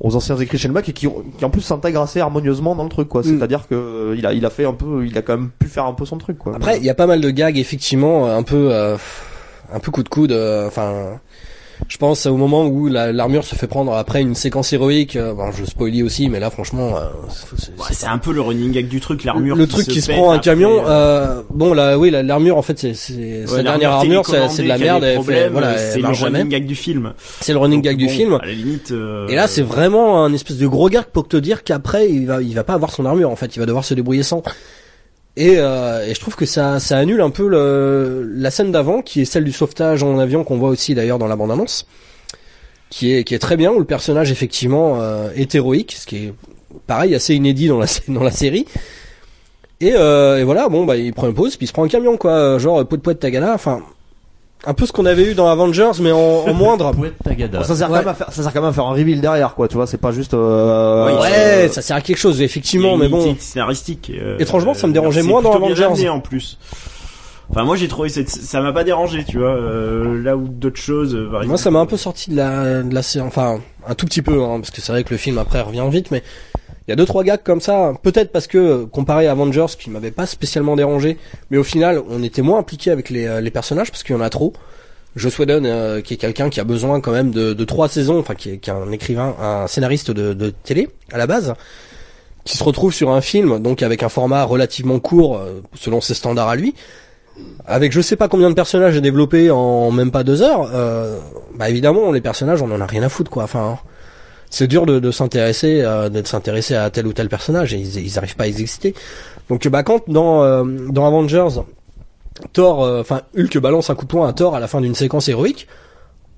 aux anciens écrits Shane Black et qui, qui en plus s'intègrent assez harmonieusement dans le truc, quoi. Mm. C'est-à-dire que euh, il a, il a fait un peu, il a quand même pu faire un peu son truc, quoi. Après, il y a pas mal de gags, effectivement, un peu, euh, un peu coup de coude. euh, Enfin, je pense au moment où la- l'armure se fait prendre après une séquence héroïque. euh, bon, je spoilie aussi, mais là, franchement, euh, c'est- Ouais, un peu le running gag du truc, l'armure. le truc qui se prend un après, camion. euh, Euh, bon, là, oui, la- l'armure, en fait, c'est ouais, dernière armure, c'est de la qui merde. voilà, c'est le running gag du film. C'est le running gag du film. À la limite. euh, Et là, c'est vraiment un espèce de gros gag pour te dire qu'après, il va, il va pas avoir son armure. En fait, il va devoir se débrouiller sans. Et, euh, et je trouve que ça, ça annule un peu le, la scène d'avant, qui est celle du sauvetage en avion qu'on voit aussi d'ailleurs dans la bande-annonce, qui est, qui est très bien où le personnage effectivement euh, est héroïque, ce qui est pareil assez inédit dans la, dans la série. Et, euh, et voilà, bon bah il prend une pause, puis il se prend un camion quoi, genre pot de poète tagala, enfin un peu ce qu'on avait eu dans Avengers, mais en, en moindre. Ça sert Ouais. quand même à faire, ça sert quand même à faire un reveal derrière, quoi. Tu vois, c'est pas juste. Euh, Oui, Ouais, euh, ça sert à quelque chose effectivement, mais bon. scénaristique. euh, Étrangement, ça me euh, dérangeait moins dans Avengers. amené, en plus. Enfin, moi, j'ai trouvé cette, ça m'a pas dérangé, tu vois. euh, là où d'autres choses. euh, Moi, ça m'a un peu sorti de la, de la série, enfin, un tout petit peu, hein, parce que c'est vrai que le film après revient vite, mais il y a deux trois gags comme ça. Peut-être parce que euh, comparé à Avengers, qui m'avait pas spécialement dérangé, mais au final, on était moins impliqué avec les, euh, les personnages parce qu'il y en a trop. Joss Whedon, euh, qui est quelqu'un qui a besoin quand même de, de trois saisons, enfin qui est, qui est un écrivain, un scénariste de, de télé à la base, qui se retrouve sur un film donc avec un format relativement court euh, selon ses standards à lui, avec je sais pas combien de personnages à développer en même pas deux heures. euh, bah évidemment les personnages on en a rien à foutre quoi. Enfin c'est dur de, de s'intéresser euh, de s'intéresser à tel ou tel personnage et ils, ils arrivent pas à exister. Donc bah quand dans euh, dans Avengers Thor, euh, enfin Hulk balance un coup de poing à Thor à la fin d'une séquence héroïque.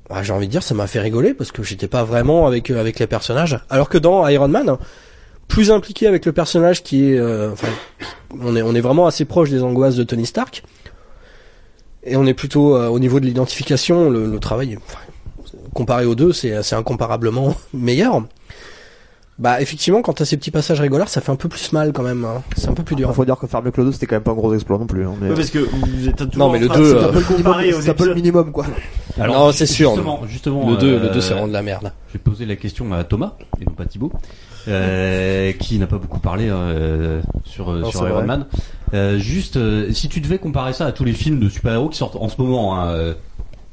bah, j'ai envie de dire ça m'a fait rigoler parce que j'étais pas vraiment avec euh, avec les personnages. Alors que dans Iron Man, plus impliqué avec le personnage qui est, euh, enfin, on est on est vraiment assez proche des angoisses de Tony Stark. Et on est plutôt euh, au niveau de l'identification, le, le travail, enfin, comparé aux deux, c'est c'est incomparablement meilleur. Bah effectivement, quand t'as ces petits passages rigolards, ça fait un peu plus mal quand même. hein. C'est un peu plus dur. Il faut dire que faire le 2, c'était quand même pas un gros exploit non plus. hein, mais- Ouais, parce que vous êtes toujours Non, mais le train deux, de euh, C'est un peu le minimum, aux c'est un peu le épisodes. minimum, quoi. Non, c'est sûr. Justement, justement Le 2, euh, le 2 c'est vraiment de la merde. J'ai posé la question à Thomas et non pas Thibaut, euh, qui n'a pas beaucoup parlé euh, sur euh, Non, sur Iron vrai. Man. Euh, juste, euh, si tu devais comparer ça à tous les films de super-héros qui sortent en ce moment, hein, euh,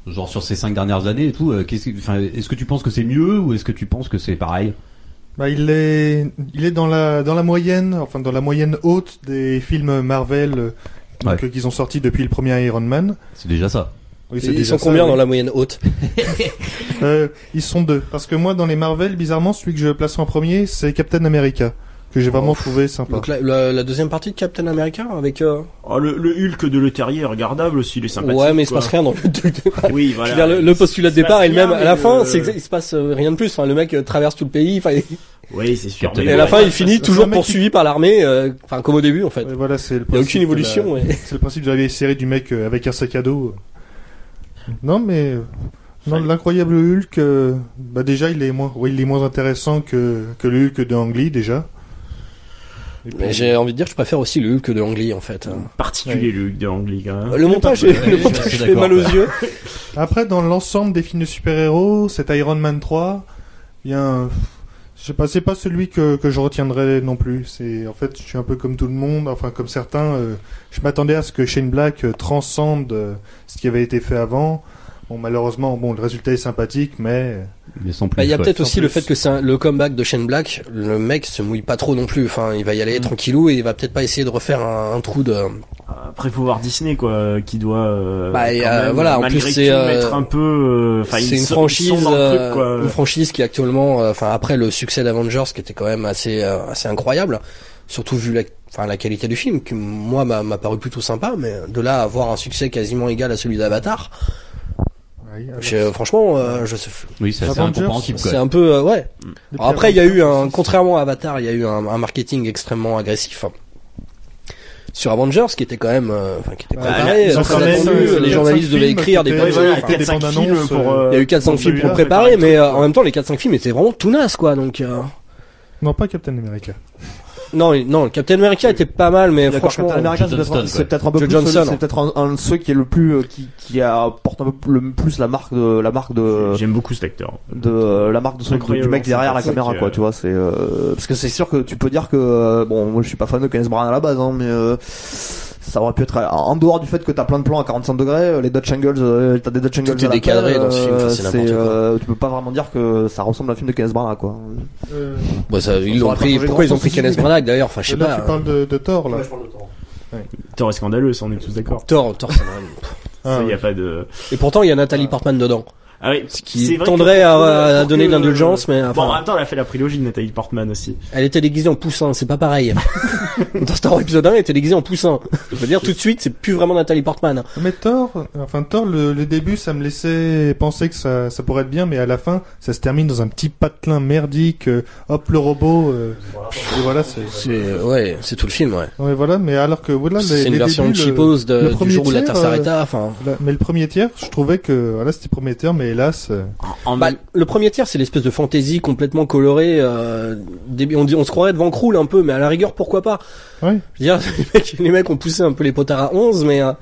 genre sur ces cinq dernières années et tout, euh, que- est-ce que tu penses que c'est mieux ou est-ce que tu penses que c'est pareil? Bah, il est, il est dans la, dans la moyenne, enfin dans la moyenne haute des films Marvel euh, Ouais. euh, qu'ils ont sortis depuis le premier Iron Man. C'est déjà ça. Oui, c'est Ils déjà sont ça, combien oui. dans la moyenne haute? Euh, Ils sont deux. Parce que moi, dans les Marvel, bizarrement, celui que je place en premier, c'est Captain America, que j'ai vraiment trouvé sympa. Donc la, la- la deuxième partie de Captain America avec. euh, Oh, le, le Hulk de Leterrier est regardable aussi, il est sympathique. Ouais, mais il se passe rien dans le truc. Oui, voilà. dire, le, le postulat de départ est le même. À la fin, le- c'est il se passe euh, rien de plus. Enfin, le mec euh, traverse tout le pays. Enfin, et Oui, c'est sûr. Mais à la ouais, fin, il finit toujours qui- poursuivi par l'armée. euh, Enfin, comme au début, en fait. Voilà, c'est le Il y a aucune évolution. la- ouais. C'est le principe de la vieille série du mec euh, avec un sac à dos. Non, mais non, l'incroyable Hulk, euh, bah déjà il est moins, oui, il est moins intéressant que que le Hulk de Ang Lee déjà. Mais j'ai envie de dire que je préfère aussi le Hulk de Ang Lee, en fait. Particulier le Hulk de Ang Lee, quand même. Le montage, Ouais, le montage fait mal aux ouais. yeux. Après, dans l'ensemble des films de super-héros, cet Iron Man 3, bien, je sais pas, c'est pas celui que, que je retiendrai non plus. C'est, en fait, je suis un peu comme tout le monde, enfin, comme certains, euh, je m'attendais à ce que Shane Black euh, transcende euh, ce qui avait été fait avant. Bon, malheureusement, bon, le résultat est sympathique, mais Mais sans plus. Bah, il y a peut-être aussi le fait que c'est un- le comeback de Shane Black. Le mec se mouille pas trop non plus. Enfin, il va y aller Mm. tranquillou et il va peut-être pas essayer de refaire un, un trou de. Après, faut voir Disney, quoi, qui doit, euh, Bah, et, quand euh, même, voilà, en plus, c'est, euh, un peu, euh, c'est une franchise, truc, euh, quoi. une franchise qui actuellement, euh, enfin après le succès d'Avengers, qui était quand même assez euh, assez incroyable, surtout vu la, enfin la qualité du film, qui moi m'a m'a paru plutôt sympa, mais de là à avoir un succès quasiment égal à celui d'Avatar, je- franchement, euh, je sais, Oui, c'est assez Avengers, incompréhensible. c'est Quoi. un peu euh, ouais. Alors après, il y a eu un, Avengers, contrairement à Avatar, il y a eu un, un marketing extrêmement agressif. hein. Sur Avengers, qui était quand même, euh, enfin, qui était préparé, ils ont très quand même attendu, eu, les euh, journalistes devaient films écrire des étaient- Ouais, voilà, enfin, des 4-5 bandes films annonces, pour, euh, euh, il y a eu 4-5 films pour préparer mais euh, en même temps, les 4-5 films étaient vraiment tout naze, quoi. Donc, euh, Non, pas Captain America. Non, non, le Captain America était pas mal, mais franchement, Captain America, c'est peut-être un- Johnston, c'est peut-être un peu Joe plus, Johnson. c'est peut-être un, un de ceux qui est le plus, euh, qui, qui apporte un peu plus- le plus la marque de, la marque de, J'aime beaucoup cet acteur. de la marque de son, du mec derrière la caméra quoi euh. tu vois c'est euh, parce que c'est sûr que tu peux dire que euh, bon moi je suis pas fan de Kenneth Branagh à la base hein, mais euh, ça aurait pu être en dehors du fait que t'as plein de plans à 45 degrés euh, les Dutch angles euh, t'as des Dutch angles est à la décadré dans ce film, euh, c'est n'importe quoi. euh, tu peux pas vraiment dire que ça ressemble à un film de Kenneth Branagh quoi Euh, Bah, ça, ils l'ont pris. Pourquoi ils ont pris Kenneth. Branagh d'ailleurs? Enfin, je sais pas. tu parles de, de Thor, là. Thor est scandaleux, ça on est tous d'accord. Thor, Thor, c'est vrai. Ah, Ça, y ouais. a pas de. Et pourtant, il y a Nathalie Portman dedans. Ah oui, Ce qui tendrait à, à donner de l'indulgence, mais Bon, en enfin, même temps, elle a fait la prélogie de Nathalie Portman aussi. elle était déguisée en poussin, c'est pas pareil. Dans Star Wars épisode 1, elle était déguisée en poussin. Je veux dire, tout de suite, c'est plus vraiment Nathalie Portman. Mais Thor, enfin Thor, le, le début, ça me laissait penser que ça, ça pourrait être bien, mais à la fin, ça se termine dans un petit patelin merdique. euh, hop, le robot. euh, et voilà, c'est. C'est, ouais, c'est tout le film, ouais. Ouais, voilà. Mais alors que voilà, les, C'est une les version débuts, le- de, le du premier jour où la tiers, Terre euh, s'arrêta, enfin. Mais le premier tiers, je trouvais que voilà, c'était prometteur, mais hélas, euh, En Bah, même- le premier tiers, c'est l'espèce de fantaisie complètement colorée. Euh, on, dit, on se croirait devant Krul un peu, mais à la rigueur, pourquoi pas? Ouais. Je veux dire, les mecs, les mecs ont poussé un peu les potards à 11, mais euh,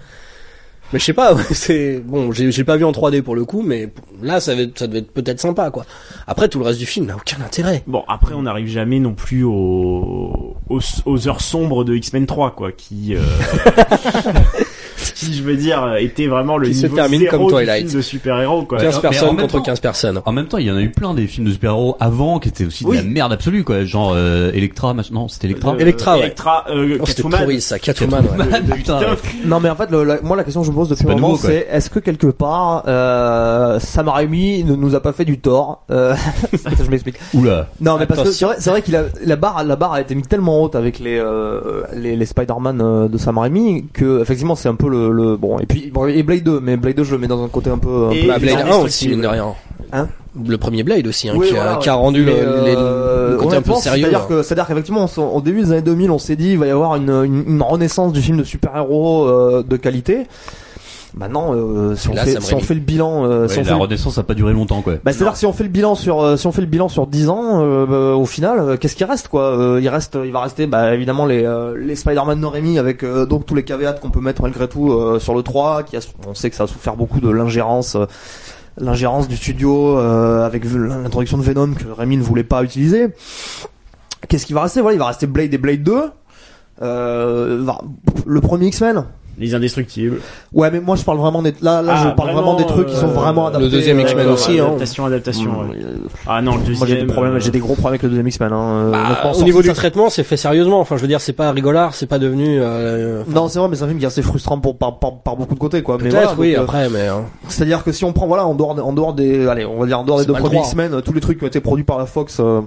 mais je sais pas. ouais, c'est bon, j'ai j'ai pas vu en 3D pour le coup, mais là, ça, va être- ça devait être peut-être sympa, quoi. Après, tout le reste du film n'a aucun intérêt. Bon, après, on n'arrive jamais non plus aux, aux, aux heures sombres de X-Men 3, quoi, qui, euh, qui, je veux dire, était vraiment le Qui se niveau termine zéro comme Twilight. film de super-héros, quoi. 15 mais en personnes contre temps- 15 personnes. En même temps, il y en a eu plein des films de super-héros avant qui étaient aussi Oui. de la merde absolue, quoi. Genre euh, Electra. Non, c'était Electra. Euh, Electra, ouais. Electra, euh, Oh, c'était Catwoman. pourri ça, Catwoman. ouais. Catwoman, putain. Non mais en fait le- la- moi la question que je me pose depuis un moment c'est est-ce que quelque part euh, Sam Raimi ne nous a pas fait du tort euh, Je m'explique. Oula. Non mais parce que c'est vrai, qu'il a la barre la barre a été mise tellement haute avec les euh, les, les Spider-Man euh, de Sam Raimi que effectivement c'est un peu le, le bon et puis bon, et Blade 2 mais Blade 2 je le mets dans un côté un peu, un Et peu Blade Indestructible. 1 aussi, mine de rien. Hein Le premier Blade aussi, hein, Oui, qui, a, qui rendu le, euh, le côté un peu sérieux. C'est-à-dire hein. que, c'est-à-dire qu'effectivement, on s- au début des années 2000, on s'est dit il va y avoir une, une, une renaissance du film de super-héros euh, de qualité. Maintenant, euh, si, on là, fait, si on fait le bilan, euh, si on fait la le- renaissance a pas duré longtemps, quoi. bah, c'est-à-dire si on fait le bilan sur euh, si on fait le bilan sur 10 ans, euh, bah, au final, euh, qu'est-ce qui reste quoi? Euh, Il reste, il va rester, bah, évidemment les euh, les Spider-Man de Rémi avec euh, donc tous les caveats qu'on peut mettre malgré tout euh, sur le 3, qui a, on sait que ça a souffert beaucoup de l'ingérence. euh, l'ingérence du studio euh, avec l'introduction de Venom que Rémi ne voulait pas utiliser. Qu'est-ce qui va rester? Voilà, il va rester Blade et Blade 2. Euh, le premier X-Men. Les Indestructibles. Ouais, mais moi je parle vraiment des là là Ah, je parle vraiment, vraiment, des trucs qui sont euh, vraiment le adaptés. deuxième X-Men euh, aussi, hein. Adaptation, adaptation. Mm, ouais. Ah non, le deuxième. Moi j'ai des problèmes, euh, j'ai des gros problèmes avec le deuxième X-Men. Hein. Bah, au niveau du ça- traitement, c'est fait sérieusement. Enfin, je veux dire, c'est pas rigolard, c'est pas devenu. Euh, Non, c'est vrai, mais c'est un film qui est assez frustrant pour par, par, par beaucoup de côtés, quoi. Mais Peut-être, voilà, oui. donc, Après, mais hein. C'est-à-dire que si on prend, voilà, en dehors, en dehors des, allez, on va dire en dehors des deux premiers. X-Men, tous les trucs qui ont été produits par la Fox. Euh,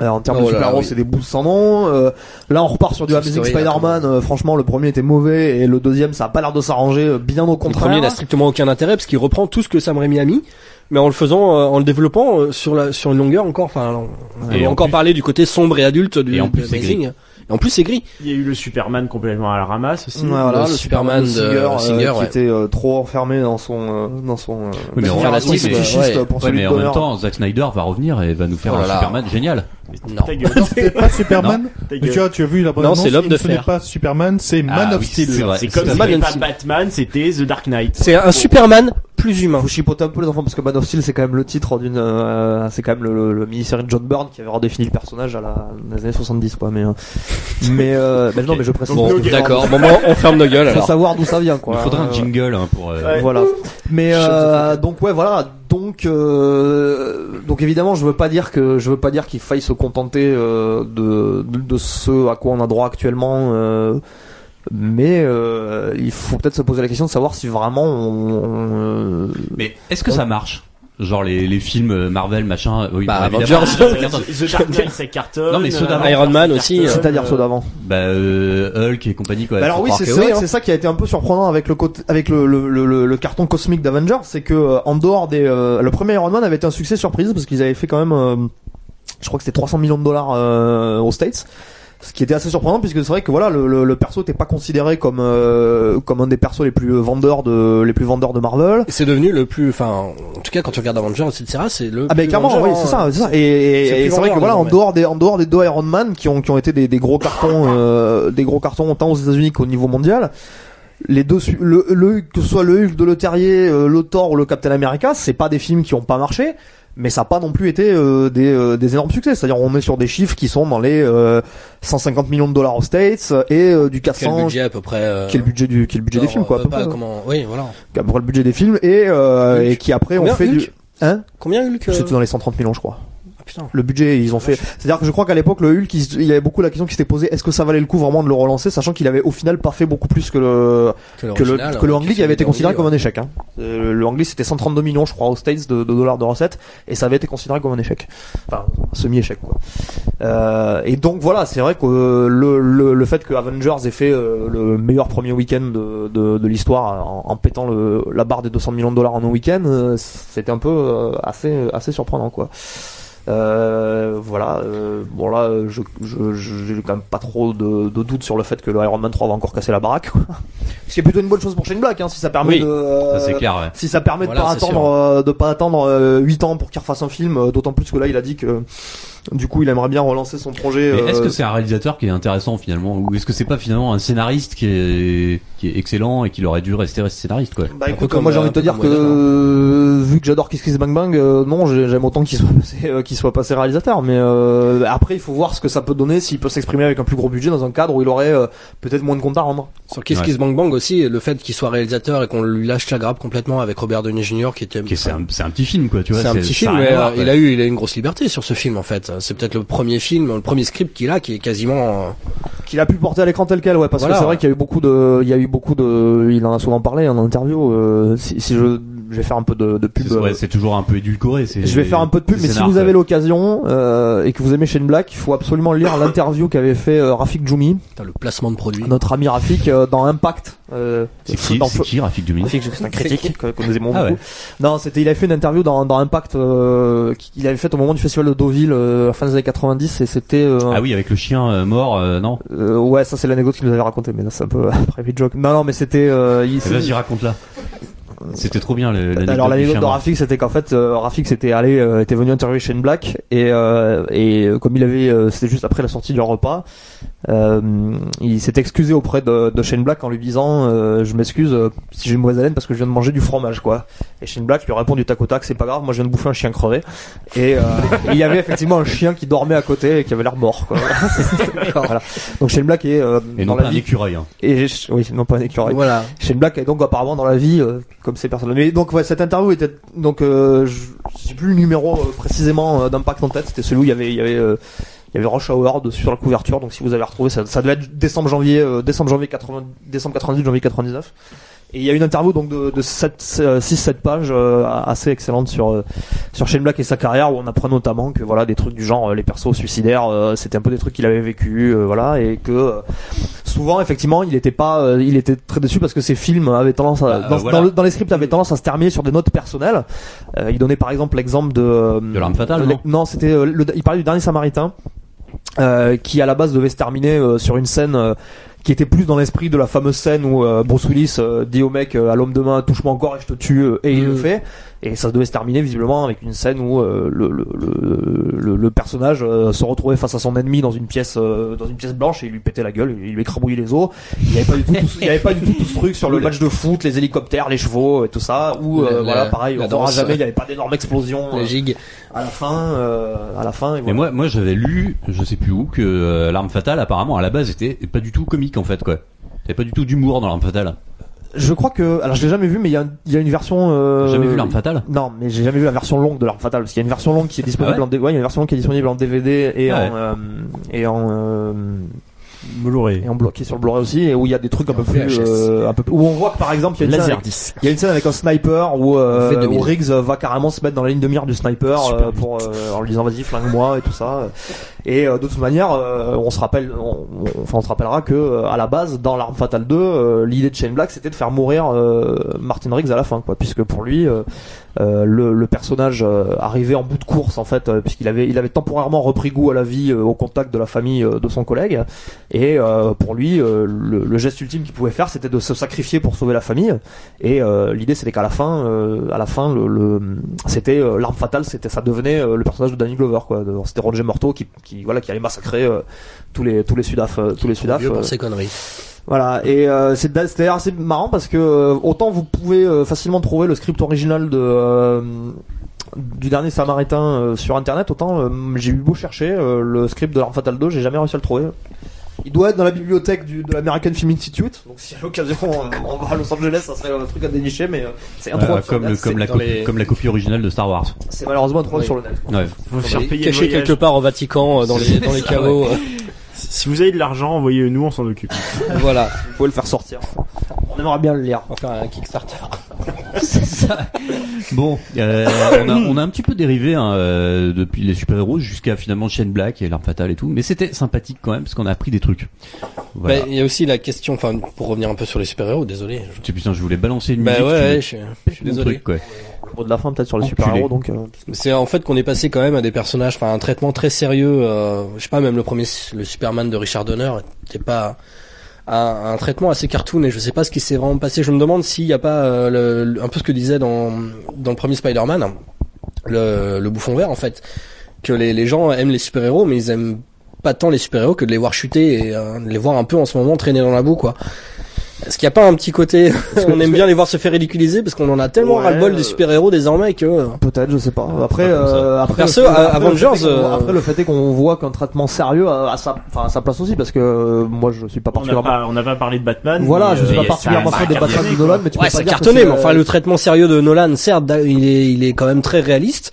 euh, en termes Oh de super-héros, oui. c'est des bouts sans nom. Euh, là, on repart sur du Amazing Spider-Man. euh, franchement, le premier était mauvais et le deuxième, ça a pas l'air de s'arranger. euh, Bien au le contraire. premier n'a strictement aucun intérêt parce qu'il reprend tout ce que Sam Raimi a mis, mais en le faisant, euh, en le développant euh, sur la sur une longueur encore. Enfin, on Et va en encore plus- parler du côté sombre et adulte du Et en plus, Amazing. Et en plus, c'est gris. Il y a eu le Superman complètement à la ramasse aussi. Ouais, voilà, Le le Superman Superman de Singer, euh, qui ouais. était euh, trop enfermé dans son euh, dans son euh, mais on- oui, mais- ouais. pour celui mais de en même temps, Zack Snyder va revenir et va nous faire Oh là un. Superman génial. Non. Ta gueule. C'était pas Superman. Tu vois, tu as vu la bonne Non, c'est l'homme de ne ce n'est fer. pas Superman, c'est Man Ah of Steel. c'est comme si pas. Batman, c'était The Dark Knight. C'est un Superman plus humain. Faut chipoter un peu les enfants parce que Man of Steel c'est quand même le titre d'une, euh, c'est quand même le, le, le mini-série de John Byrne qui avait redéfini le personnage à la, dans les années 70 quoi. Mais, euh, mais, euh, mais non, mais je précise. Bon, faut- d'accord. Bon, bon, on ferme nos gueules Faut alors. savoir d'où ça vient quoi. Il faudra un Euh, jingle hein, pour. euh, Ouais. Voilà. Mais euh, donc ouais voilà donc euh, donc évidemment je veux pas dire que je veux pas dire qu'il faille se contenter euh, de, de de ce à quoi on a droit actuellement euh, mais euh, il faut peut-être se poser la question de savoir si vraiment on, on, euh, Mais est-ce que ça marche? Genre les, les films euh, Marvel, machin. Oui, Bah, bon, évidemment, Avengers. ça cartonne. The Dark Knight, ça cartonne. Non, mais ceux d'avant. Euh, Iron Man aussi, hein. c'est-à-dire ceux d'avant Bah, euh, Hulk et compagnie quoi. Bah alors oui, c'est c'est que hein. c'est ça qui a été un peu surprenant avec le côté, avec le, le, le, le- le carton cosmique d'Avengers, c'est que euh, en dehors des, euh, le premier Iron Man avait été un succès surprise parce qu'ils avaient fait quand même, euh, je crois que c'était 300 millions de dollars euh, aux States. Ce qui était assez surprenant puisque c'est vrai que voilà le, le, le perso n'était pas considéré comme euh, comme un des persos les plus vendeurs de les plus vendeurs de Marvel. Et c'est devenu le plus, enfin, en tout cas quand tu regardes Avengers, etc., c'est le. Ah ben clairement, oui, c'est ça, c'est ça. Et, et- C'est et plus c'est vrai que voilà, en dehors des en dehors des deux Iron Man qui ont qui ont été des, des gros cartons, euh, des gros cartons tant aux États-Unis qu'au niveau mondial. Les deux, le, le que ce soit le Hulk de Le Terrier, euh, le Thor ou le Captain America, c'est pas des films qui ont pas marché, mais ça n'a pas non plus été euh, des, euh, des énormes succès. C'est-à-dire on est sur des chiffres qui sont dans les euh, 150 millions de dollars aux States et euh, du Quel 400 budget à peu près euh, qui est le budget du qui est le budget des films quoi. à euh, peu pas près, hein. comment, oui, voilà. Qui est à peu près le budget des films et euh, et qui après Combien, ont fait Hulk du hein Combien euh, C'était dans les 130 millions je crois. Ah, putain. Le budget, ils ont fait. C'est-à-dire que je crois qu'à l'époque, le Hulk, il, y avait beaucoup la question qui s'était posée est-ce que ça valait le coup vraiment de le relancer, sachant qu'il avait au final pas fait beaucoup plus que le que le, que le Lee, qui avait été considéré comme un échec. Hein. Euh, le Ang Lee, c'était 132 millions, je crois, aux States de, de dollars de recettes, et ça avait été considéré comme un échec. Enfin, un semi-échec quoi. Euh, et donc voilà, c'est vrai que le, le, le fait que Avengers ait fait euh, le meilleur premier week-end de, de, de l'histoire en, en pétant le, la barre des 200 millions de dollars en un week-end, euh, c'était un peu euh, assez assez surprenant quoi. Euh, voilà. euh, bon là, euh, je je j'ai quand même pas trop de, de doutes sur le fait que le Iron Man 3 va encore casser la baraque. Quoi. Ce qui est plutôt une bonne chose pour Shane Black, hein, si ça permet Oui, de. euh, Ça c'est clair, ouais. Si ça permet Voilà, de pas c'est attendre, euh, de pas attendre euh, 8 ans pour qu'il refasse un film, euh, d'autant plus que là il a dit que du coup il aimerait bien relancer son projet. Mais est-ce euh, que c'est un réalisateur qui est intéressant finalement ou est-ce que c'est pas finalement un scénariste qui est qui est excellent et qui aurait dû rester scénariste quoi Bah écoute, moi j'ai euh, envie de te peu dire que euh, vu que j'adore Kiss Kiss Bang Bang, euh, non, j'ai- j'aime autant qu'il soit passé, euh, qu'il soit passé réalisateur. Mais euh, après, il faut voir ce que ça peut donner s'il peut s'exprimer avec un plus gros budget dans un cadre où il aurait euh, peut-être moins de comptes à rendre. Sur Kiss Ouais. Kiss Bang Bang aussi, le fait qu'il soit réalisateur et qu'on lui lâche la grappe complètement avec Robert Downey Jr. qui était. C'est un, petit film quoi, tu vois. C'est un petit film, mais euh, il a eu, il a eu une grosse liberté sur ce film en fait. C'est peut-être le premier film, le premier script qu'il a qui est quasiment. euh, Qu'il a pu porter à l'écran tel quel, ouais, parce Voilà. que c'est vrai qu'il y a eu beaucoup de, il y a eu beaucoup de, il en a souvent parlé en interview. euh, si, si je, je vais faire un peu de, de pub. C'est- ouais, euh, c'est toujours un peu édulcoré. c'est- Je vais faire un peu de pub, mais si vous avez l'occasion euh, et que vous aimez Shane Black, il faut absolument lire l'interview qu'avait fait euh, Rafik Djoumi, putain, le placement de produit. notre ami Rafik, euh, dans Impact. Euh, C'est qui, qui Rafik Rafik, c'est un critique que, que nous aimons Ah beaucoup. ouais. Non, c'était, il avait fait une interview dans, dans Impact euh, qu'il avait fait au moment du festival de Deauville, euh, à la fin des années 90, et c'était. euh, Ah oui, avec le chien euh, mort, euh, non? Euh, ouais, ça c'est l'anecdote qu'il nous avait raconté, mais là c'est un peu private joke. Non, non, mais c'était. Euh, il, Vas-y, raconte-la. C'était trop bien. Alors l'anecdote de. Rafik c'était qu'en fait euh, Rafik s'était allé euh, était venu interviewer Shane Black et euh, et comme il avait euh, c'était juste après la sortie de leur repas euh, il s'est excusé auprès de, de Shane Black en lui disant euh, je m'excuse euh, si j'ai une mauvaise haleine parce que je viens de manger du fromage quoi et Shane Black lui répond du tac au tac c'est pas grave moi je viens de bouffer un chien crevé et, euh, et il y avait effectivement un chien qui dormait à côté et qui avait l'air mort quoi voilà. donc Shane Black est euh, Et dans non pas la un écureuil. Hein. et oui non pas un écureuil Voilà. Shane Black est donc apparemment dans la vie euh, donc ouais, cette interview était donc euh, je sais plus le numéro euh, précisément euh, d'impact en tête. C'était celui où il y avait il y avait euh, il y avait Rush dessus sur la couverture. Donc si vous avez retrouvé ça, ça devait être décembre janvier euh, décembre janvier 80 décembre 98 janvier 99. Et il y a une interview donc de, de 6-7 pages euh, assez excellente sur euh, sur Shane Black et sa carrière où on apprend notamment que voilà des trucs du genre euh, les persos suicidaires euh, c'était un peu des trucs qu'il avait vécu euh, voilà et que euh, souvent effectivement il était pas euh, il était très déçu parce que ses films avaient tendance à Bah, dans, euh, voilà. dans le- dans les scripts avaient tendance à se terminer sur des notes personnelles Euh, il donnait par exemple l'exemple de euh, De l'arme fatale, le- non c'était euh, il parlait du dernier Samaritain euh, qui à la base devait se terminer euh, sur une scène euh, qui était plus dans l'esprit de la fameuse scène où euh, Bruce Willis euh, dit au mec euh, à l'homme de main touche-moi encore et je te tue euh, et il le Mm. fait et ça devait se terminer visiblement avec une scène où euh, le, le, le, le- le personnage euh, se retrouvait face à son ennemi dans une pièce euh, dans une pièce blanche et il lui pétait la gueule et il lui écrabouillait les os il y avait pas du tout tout- il y avait pas du tout tout ce truc sur le match de foot les hélicoptères les chevaux et tout ça où La- euh, voilà pareil on verra jamais il y avait pas d'énorme explosion La gigue. à la fin euh, à la fin et Mais voilà. moi, moi, j'avais lu, je sais plus où, que euh, l'arme fatale, apparemment, à la base, était pas du tout comique, en fait, quoi. Avait pas du tout d'humour dans l'arme fatale. Je crois que, alors je l'ai jamais vu, mais il y a, il y a une version. Euh... J'ai jamais vu l'arme fatale. Non, mais j'ai jamais vu la version longue de l'arme fatale parce qu'il y a une version longue qui est disponible Ah ouais en ouais, il y a une version longue qui est disponible en DVD et Ah en euh, et en euh, Blu-ray. et en bloqué sur le Blu-ray aussi et où il y a des trucs un peu plus euh, un peu plus- où on voit que par exemple il y a une scène il y a une scène avec un sniper où, euh, Fait 2000. où Riggs va carrément se mettre dans la ligne de mire du sniper euh, pour euh, en lui disant vas-y flingue-moi et tout ça. Et euh, de toute manière, euh, on se rappelle, on, on- enfin on se rappellera que euh, à la base dans l'arme fatale 2, euh, l'idée de Shane Black c'était de faire mourir euh, Martin Riggs à la fin, quoi, puisque pour lui, euh, le, le personnage euh, arrivait en bout de course en fait, euh, puisqu'il avait il avait temporairement repris goût à la vie euh, au contact de la famille euh, de son collègue, et euh, pour lui euh, le, le geste ultime qu'il pouvait faire c'était de se sacrifier pour sauver la famille, et euh, l'idée c'était qu'à la fin euh, à la fin le, le c'était euh, l'arme fatale c'était ça devenait euh, le personnage de Danny Glover quoi, c'était Roger Morto qui, qui voilà qui allait massacrer euh, tous les tous les Sudaf tous les Sudaf pour ces conneries. Voilà, et euh, c'est d'a- c'est d'ailleurs assez marrant parce que euh, autant vous pouvez euh, facilement trouver le script original de euh, du dernier Samaritain euh, sur internet, autant euh, j'ai eu beau chercher euh, le script de l'Arme Fatale 2, j'ai jamais réussi à le trouver. Il doit être dans la bibliothèque du, de l'American Film Institute, donc si à l'occasion euh, on va à Los Angeles, ça serait un truc à dénicher, mais euh, c'est introuvable sur comme, net, comme, la copie, les- comme la copie originale de Star Wars. c'est malheureusement Oui. sur le net. Ouais. Faut faire payer Caché quelque part au Vatican, euh, dans les, dans les caveaux. euh, Si vous avez de l'argent, envoyez-nous, on s'en occupe. voilà. Vous pouvez le faire sortir. On aimerait bien le lire. On va faire un Kickstarter. C'est ça. Bon, euh, on, a, on a un petit peu dérivé hein, euh, depuis les super-héros jusqu'à finalement Shane Black et l'arme fatale et tout, mais c'était sympathique quand même parce qu'on a appris des trucs. Voilà. Bah, il y a aussi la question, enfin, pour revenir un peu sur les super-héros, désolé. je- putain, je voulais balancer une Bah musique. ouais, tu- ouais, je suis, je suis mon désolé. truc, quoi. De la fin peut-être sur les super-héros, donc... euh, C'est en fait qu'on est passé quand même à des personnages, enfin un traitement très sérieux. Euh, je sais pas, même le premier, le Superman de Richard Donner, était pas un, un traitement assez cartoon et je sais pas ce qui s'est vraiment passé. Je me demande s'il y a pas euh, le- le- un peu ce que disait dans dans le premier Spider-Man, le, le bouffon vert en fait, que les, les gens aiment les super-héros, mais ils aiment pas tant les super-héros que de les voir chuter et euh, de les voir un peu en ce moment traîner dans la boue quoi. Est-ce qu'il n'y a pas un petit côté, on aime bien les voir se faire ridiculiser parce qu'on en a tellement Ouais, ras-le-bol euh, des super-héros désormais que euh, Peut-être, je sais pas. Après, euh, après, Perso, à- après, le Avengers, fait est qu'on- euh, après le fait est qu'on voit qu'un traitement sérieux a, a sa, enfin, sa place aussi parce que euh, moi je suis pas On n'a particulièrement. pas, on pas parlé de Batman. Voilà, je suis euh, pas particulièrement fan des cartonné, Batman de. Nolan, mais tu Ouais, peux ça pas dire que c'est, mais enfin euh, le traitement sérieux de Nolan, certes, il est, il est quand même très réaliste.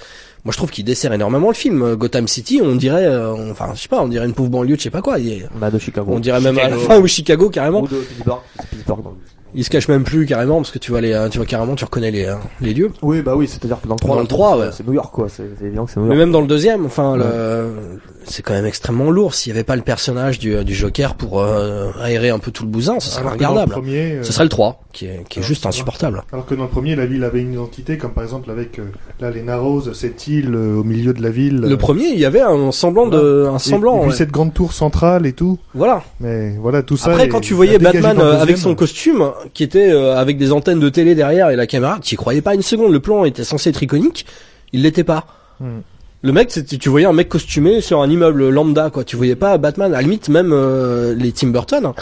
Moi, je trouve qu'il dessert énormément le film. Gotham City, on dirait, euh, on- enfin, je sais pas, on dirait une pauvre banlieue, de je sais pas quoi. Il est- bah, de Chicago. on dirait même à la Chicago. fin ou Chicago carrément. Ou de Pittsburgh. C'est Pittsburgh, dans le- Il se cache même plus carrément parce que tu vois les, euh, tu vois carrément, tu reconnais les, euh, les lieux. Oui, bah oui, c'est-à-dire que dans le 3, Dans le 3, ouais. c'est New York quoi, c'est c'est évident que c'est New Mais York. même dans le deuxième, enfin, le, c'est quand même extrêmement lourd. S'il y avait pas le personnage du, du Joker pour euh, aérer un peu tout le bousin, ce serait Alors regardable. premier, euh, Ce serait le 3, qui est, qui est Alors, juste insupportable. Alors que dans le premier, la ville avait une identité, comme par exemple avec euh, là les Narrows, cette île euh, au milieu de la ville. Le euh, premier, il y avait un semblant de, un semblant. Et, puis ouais. cette grande tour centrale et tout. Voilà. Mais voilà, tout ça. Après, est- quand tu voyais Batman euh, avec son costume, qui était euh, avec des antennes de télé derrière et la caméra, tu y croyais pas une seconde. Le plan était censé être iconique, il l'était pas. Hmm. Le mec, tu voyais un mec costumé sur un immeuble lambda, quoi. Tu voyais pas Batman. À la limite, même euh, les Tim Burton,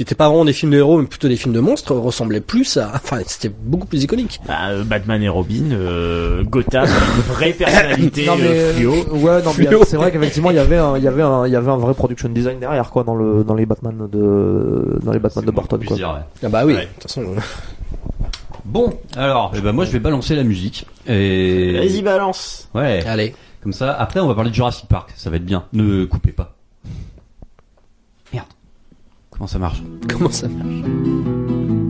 qui étaient pas vraiment des films de héros, mais plutôt des films de monstres, ressemblaient plus à. Enfin, c'était beaucoup plus iconique. Bah, euh, Batman et Robin, euh, Gotham, une vraie personnalité Non mais euh, fluo. euh, ouais non mais c'est vrai qu'effectivement il y avait un il y avait un il y avait un vrai production design derrière quoi dans le dans les Batman de dans les Batman de Burton quoi. Ah bah oui. Ouais. De toute façon. euh, Bon, alors, eh ben moi je vais balancer la musique. Et... Vas-y, balance. Ouais, Allez. comme ça. Après, on va parler de Jurassic Park. Ça va être bien. Ne coupez pas. Comment ça marche Comment ça marche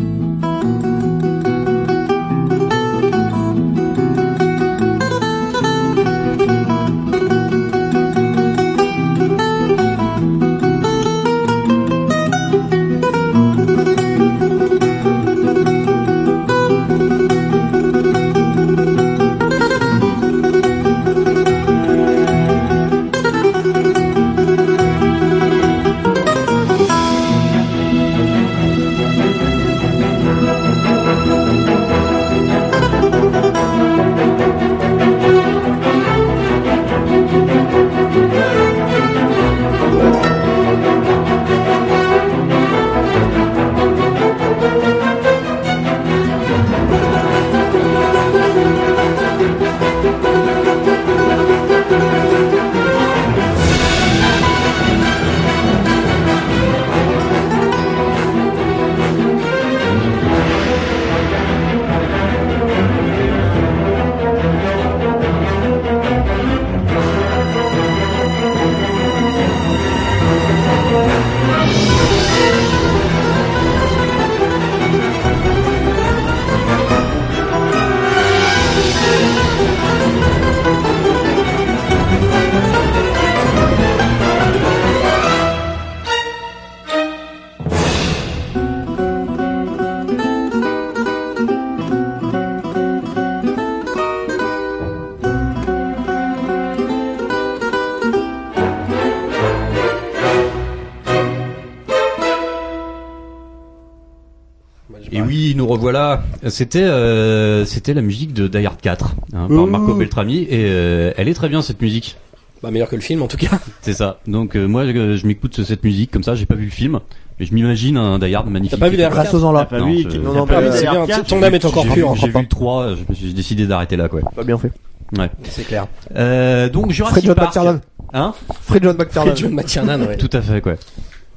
C'était euh, c'était la musique de Die Hard 4 hein, par Marco Beltrami et euh, elle est très bien cette musique. Bah meilleur que le film en tout cas. C'est ça. Donc euh, moi je, je m'écoute cette musique comme ça, j'ai pas vu le film, mais je m'imagine un Die Hard magnifique. T'as pas vu Die Hard aux là. Non, je- non, non, pas vu c'est Die Hard bien, 4? ton âme est encore J'ai vu- J'ai vu le 3, je me suis décidé d'arrêter là quoi. Pas bien fait. Ouais. C'est clair. Euh, donc Fred Jurassic John Park. McTiernan. Hein Fred John McTiernan. John McTiernan, ouais. Tout à fait quoi.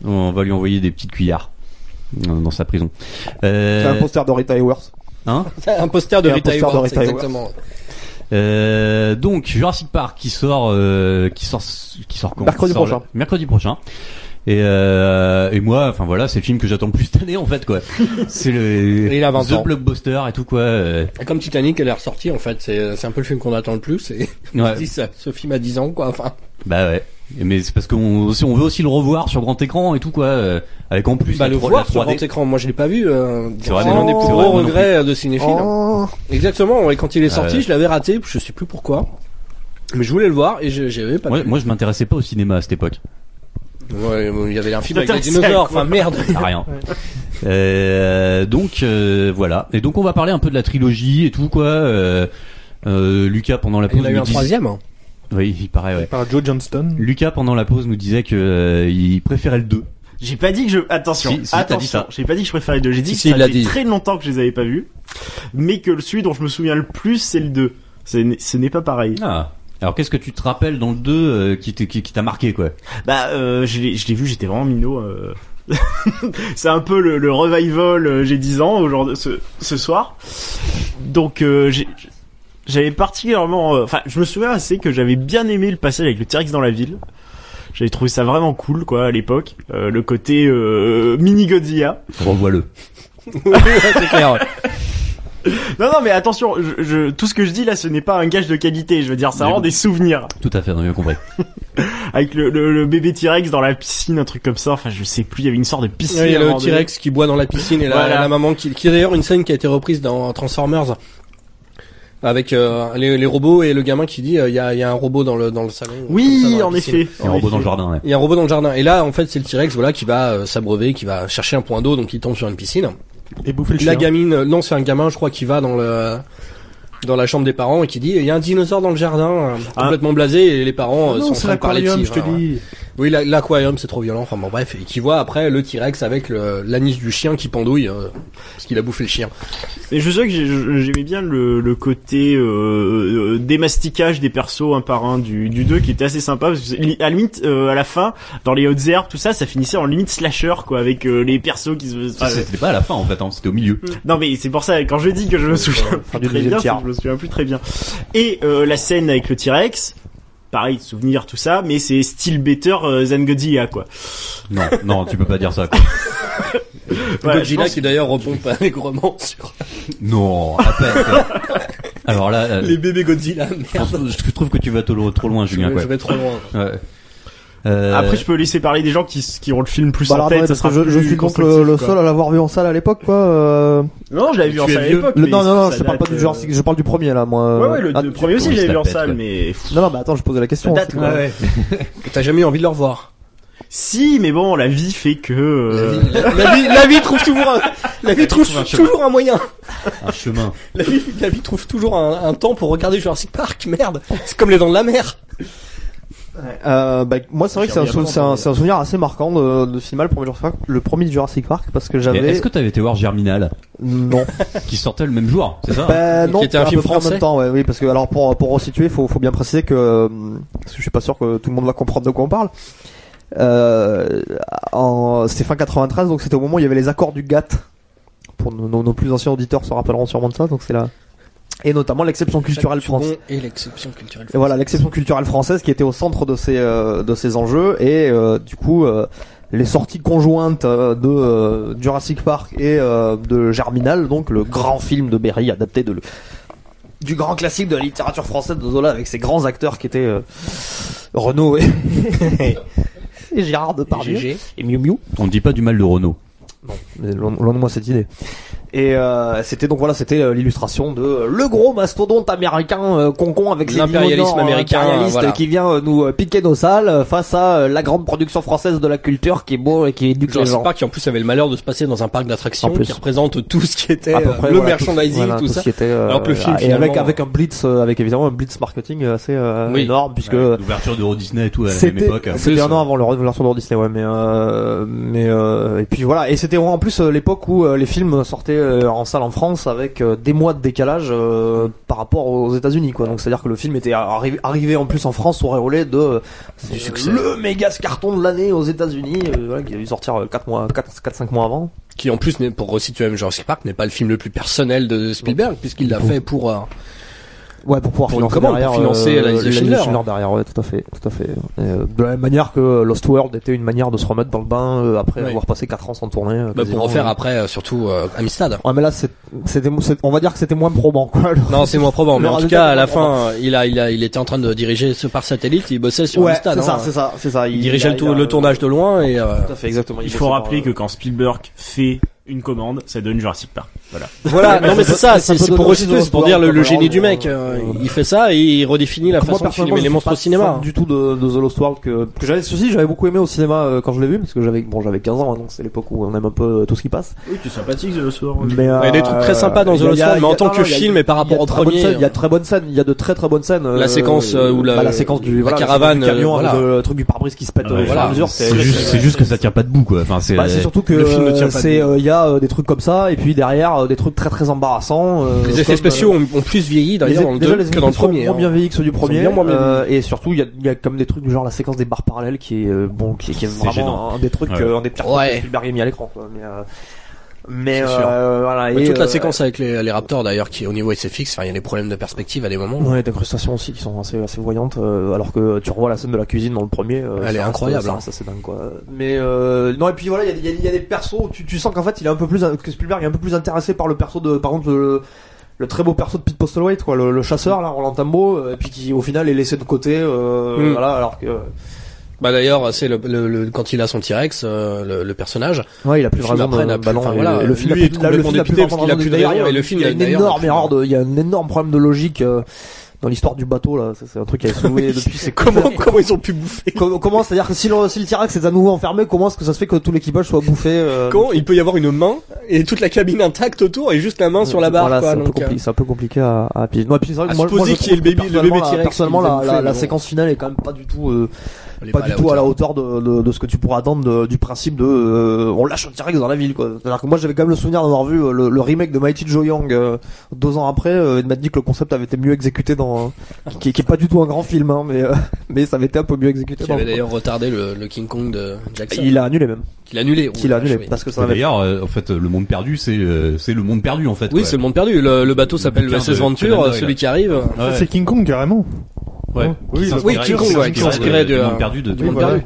On va lui envoyer des petites cuillères euh, dans sa prison. C'est un Euh, poster de Rita Hayworth. Hein un poster de Rita Hayworth, exactement. Euh, donc Jurassic Park qui sort euh, qui sort qui sort quand Mercredi sort prochain. le- mercredi prochain et euh, et moi enfin voilà c'est le film que j'attends le plus cette année en fait quoi c'est le Et il a 20 the ans. blockbuster et tout quoi euh, Et Comme Titanic, elle est ressortie en fait. C'est c'est un peu le film qu'on attend le plus. Et ouais, ça, ce film a 10 ans quoi. Enfin, bah ouais mais c'est parce qu'on on veut aussi le revoir sur grand écran et tout quoi euh, avec en plus bah, le voir sur 3D. grand écran. Moi, je l'ai pas vu. Euh, C'est vrai, c'est mais un non, des plus gros regrets de cinéphile. Oh. Exactement. Et quand il est sorti, ouais. je l'avais raté. Je sais plus pourquoi. Mais je voulais le voir et je- j'avais pas. moi, pu. moi je m'intéressais pas au cinéma à cette époque Ouais, bon, il y avait un film avec des dinosaures. Enfin, merde. à rien Euh, donc euh, voilà et donc on va parler un peu de la trilogie et tout quoi euh, euh, Lucas pendant la Il y pause en a eu un dis- troisième. hein. Oui il paraît ouais Par Joe Johnston. Lucas pendant la pause nous disait que euh, il préférait le 2. J'ai pas dit que je attention Si, si, t'as attention dit ça. j'ai pas dit que je préférais le 2 j'ai dit Si, que si, ça fait très longtemps que je les avais pas vus mais que celui dont je me souviens le plus c'est le 2 C'est- ce n'est pas pareil Ah. Alors qu'est-ce que tu te rappelles dans le 2 euh, qui t'est- qui, qui t'a marqué quoi? Bah euh, je l'ai je l'ai vu j'étais vraiment minot euh. c'est un peu le, le revival euh, j'ai 10 ans aujourd'hui ce, ce soir donc euh, j'ai j'avais particulièrement euh, enfin je me souviens assez que j'avais bien aimé le passage avec le T-Rex dans la ville j'avais trouvé ça vraiment cool quoi à l'époque Euh, le côté euh, mini Godzilla Revois-le. c'est clair. ouais. Non, non, mais attention, je, je- tout ce que je dis là, ce n'est pas un gage de qualité. Je veux dire, ça rend des souvenirs. Tout à fait, on a bien compris. Avec le, le, le bébé T-Rex dans la piscine, un truc comme ça. Enfin, je sais plus, il y avait une sorte de piscine. Ouais, Il y a le. T-Rex qui boit dans la piscine et la, Voilà. la maman qui, qui est d'ailleurs une scène qui a été reprise dans Transformers avec euh, les, les robots et le gamin qui dit euh, il y, a, y a un robot dans le dans le salon. ça, Oui, en effet. Il y a un robot dans le jardin. Il y a un robot dans le jardin et là en fait c'est le T-Rex voilà qui va euh, s'abreuver, qui va chercher un point d'eau donc il tombe sur une piscine. Et bouffer le La chien. gamine, euh, non c'est un gamin je crois qui va dans le dans la chambre des parents et qui dit il y a un dinosaure dans le jardin euh, Ah. complètement blasé et les parents euh, non, sont en train de parler l'aquarium, dessus. je te Enfin, dis. Oui, la- l'aquarium c'est trop violent. Enfin bon bref, et qui voit après le T-Rex avec l'anis du chien qui pendouille euh, parce qu'il a bouffé le chien. Mais je sais que j'ai- j'aimais bien le, le côté euh, euh, démasticage des persos un par un du, du 2 qui était assez sympa. Parce que c'est- à la limite, euh, à la fin, dans les hautes herbes, tout ça, ça finissait en limite slasher, quoi, avec euh, les persos qui se... Enfin, C'était pas à la fin en fait, hein, c'était au milieu. Non mais c'est pour ça quand je dis que je me souviens très bien, me souviens plus très bien. Et euh, la scène avec le T-Rex, pareil, souvenir tout ça, mais c'est still better euh, than Godzilla quoi. Non, non, tu peux pas dire ça. Quoi. Voilà, Godzilla qui d'ailleurs repompe allègrement sur Non, à peine. Alors là, euh, les bébés Godzilla. je, pense- je trouve que tu vas trop, loin, Julien. je Quoi. vais trop loin. Ouais. Euh, Après je peux laisser parler des gens qui, qui ont le film plus Bah en alors, tête, attendez, ça sera je, je suis donc le, le seul à l'avoir vu en salle à l'époque, quoi. euh, Non, je l'avais vu en salle à l'époque. mais non, non, non, je parle pas du euh, Jurassic, je parle du premier là, moi. Ouais, ouais, le, Ah, le premier aussi, comment je l'avais il vu en salle, mais. Non, non, bah attends, je posais la question. Ouais. T'as jamais eu envie de le revoir. Si, mais bon, la vie fait que. euh, La, vie, la, vie, la vie trouve toujours un, la vie trouve trouve un chemin. toujours un moyen. un chemin. La vie, la vie trouve toujours un, un temps pour regarder Jurassic Park. Merde, c'est comme les dents de la mer. Euh, bah, moi, c'est vrai que c'est un, sou- souvenir assez marquant de, de cinéma, le premier Jurassic Park, le premier Jurassic Park, parce que j'avais. Est-ce que t'avais été voir Germinal, Non. qui sortait le même jour, c'est ça Bah, non, était un film près en français. même temps, ouais, oui, parce que alors pour pour resituer, faut faut bien préciser que euh, parce que je suis pas sûr que tout le monde va comprendre de quoi on parle. Euh, en c'était fin 93, donc c'était au moment où il y avait les accords du GATT. Pour nos, nos- nos plus anciens auditeurs se rappelleront sûrement de ça, donc c'est là. Et notamment l'exception culturelle française. Et l'exception culturelle. Et voilà, l'exception culturelle française qui était au centre de ces euh, de ces enjeux et euh, du coup euh, les sorties conjointes euh, de euh, Jurassic Park et euh, de Germinal, donc le grand film de Berry adapté de le- du grand classique de la littérature française de Zola avec ses grands acteurs qui étaient euh, Renaud et, et Gérard Depardieu GG. et Miu Miu. On ne dit pas du mal de Renault. Mais loin, loin de moi cette idée. Et euh, c'était donc voilà, c'était euh, l'illustration de euh, le gros mastodonte américain euh, concon avec ses L'impérialisme américain, voilà. qui vient nous piquer nos salles face à la grande production française de la culture qui est beau et qui éduque les gens. Park qui en plus avait le malheur de se passer dans un parc d'attractions qui représente tout ce qui était À peu près, le voilà, tout- merchandising, voilà, tout ce ça. qui était, euh, Alors que le film, et avec finalement, avec un blitz, avec évidemment un blitz marketing assez euh, Oui. énorme puisque L'ouverture d'Euro Disney et tout à la même c'était époque. c'était Plus, un an avant le version de Disney ouais mais euh, mais euh, et puis voilà et c'était en plus l'époque où les films sortaient euh, en salle en France avec euh, des mois de décalage euh, par rapport aux États-Unis quoi. Donc c'est à dire que le film était arri- arrivé en plus en France auréolé de Du succès. le méga carton de l'année aux États-Unis voilà, qui a dû sortir 4 mois 4 4 5 mois avant. Qui en plus pour resituer même Jurassic Park n'est pas le film le plus personnel de Spielberg puisqu'il l'a fait pour Ouais, pour pouvoir Pour financer commande, derrière, pour financer euh, la liste de Schindler. derrière, ouais, tout à fait, tout à fait. Et, euh, de la même manière que Lost World était une manière de se remettre dans le bain euh, après Ouais. avoir passé 4 ans sans tourner. euh, bah, pour refaire euh. après euh, surtout euh, Amistad. Ouais, mais là, c'était, on va dire que c'était moins probant, quoi. le- Non, c'est moins probant, mais en tout cas à la fin, il a il a il était en train de diriger ce par satellite, il bossait sur Ouais, Amistad. c'est hein. ça, c'est ça, c'est ça. Il dirigeait le, il tour- a- le tournage de loin et euh, Tout à fait, exactement. Il faut rappeler euh, que quand Spielberg fait une commande, ça donne Jurassic Park. Voilà. voilà. non mais c'est ça, ça c'est pour c'est pour dire le, le génie du mec. euh, euh, Il fait ça et il redéfinit la façon de filmer les monstres pas au cinéma. fan du tout de, de The Lost World que, que j'avais ceci j'avais beaucoup aimé au cinéma euh, quand je l'ai vu parce que j'avais bon j'avais 15 ans hein, donc c'est l'époque où on aime un peu euh, tout ce qui passe Oui, tu es sympathique de soir. mais Il y a des trucs très sympas dans The Lost World, mais en tant que film et par rapport au premier, il y a de très bonnes scènes il y a de très très bonnes scènes La séquence, euh, où la- bah, la séquence du caravane, le truc du pare-brise qui se pète Ouais, au fur et à mesure C'est juste, c'est juste que ça tient pas debout quoi. Enfin, c'est. bah, c'est surtout que Le film ne tient pas c'est euh, a euh, des trucs comme ça et puis derrière euh, des trucs très très embarrassants euh, Les effets comme, spéciaux euh, ont, ont plus vieilli les- d'ailleurs dans le déjà, 2 les que dans le effets sont premier. moins hein. bien vieillis que ceux du premier bien moins bien euh, et surtout il y a, il y a comme des trucs du genre la séquence des barres parallèles qui est euh, bon qui, qui est C'est vraiment un des trucs Ouais. euh, un des pires Ouais. trucs que Spielberg ait mis à l'écran mais euh, mais euh, voilà Bah, et, toute la euh, séquence avec les, les Raptors d'ailleurs qui au niveau SFX, enfin il y a des problèmes de perspective à des moments. Ouais, d'incrustations aussi qui sont assez assez voyantes. euh, alors que tu revois la scène de la cuisine dans le premier. euh, Elle est incroyable, Ça, hein. ça, c'est dingue quoi. Mais euh, non et puis voilà, il y a, y a- y a des persos. où Tu, tu sens qu'en fait il est un peu plus que Spielberg est un peu plus intéressé par le perso de par exemple le, le très beau perso de Pete Postlewaite quoi, le, le chasseur là, Roland Tambo, et puis qui au final est laissé de côté. Euh, Mm. Voilà, alors que Bah d'ailleurs c'est le, le, le- quand il a son T-Rex, euh, le, le personnage. ouais, il a plus film raison. de- non, enfin, et voilà, le, le film lui a est complètement dépité parce qu'il a plus de raison, il y a- et le film, il y a une énorme erreur de, il y a un énorme problème de logique. euh, dans l'histoire du bateau là, c'est un truc qui a soulevé depuis. c'est Comment comment ils ont pu bouffer comment, comment c'est-à-dire que si le, si le T-Rex est à nouveau enfermé, comment est-ce que ça se fait que tout l'équipage soit bouffé euh, Comment il peut y avoir une main et toute la cabine intacte autour et juste la main sur la barre Voilà, quoi. c'est un, peu donc, euh, compliqué, c'est un peu compliqué à, à piger. Non, et puis vrai À moi, supposer y ait le que le bébé T-Rex Personnellement, qui la, la, la séquence finale est quand même pas du tout, euh, pas, du tout à la hauteur. de, de, de ce que tu pourrais attendre de- du principe de, euh, on lâche un T-Rex dans la ville, quoi. C'est-à-dire que moi, j'avais quand même le souvenir d'avoir vu euh, le, le remake de Mighty Joe Young euh, deux ans après, euh, et de m'être dit que le concept avait été mieux exécuté dans, qui, qui est pas du tout un grand film, hein, mais, euh, mais ça avait été un peu mieux exécuté. Qui avait le- d'ailleurs retardé le, le King Kong de Jackson. Il a annulé même. Qu'il a annulé. Qu'il a annulé oui. parce que ça avait D'ailleurs, euh, en fait, le monde perdu, c'est euh, c'est le monde perdu en fait. Oui, quoi. c'est le monde perdu. Le, le bateau s'appelle SS Venture, celui qui arrive. C'est King Kong carrément. Ouais. Oui, Qui oui, qui ouais, qui s'inspirait de- de- du monde perdu de du monde perdu.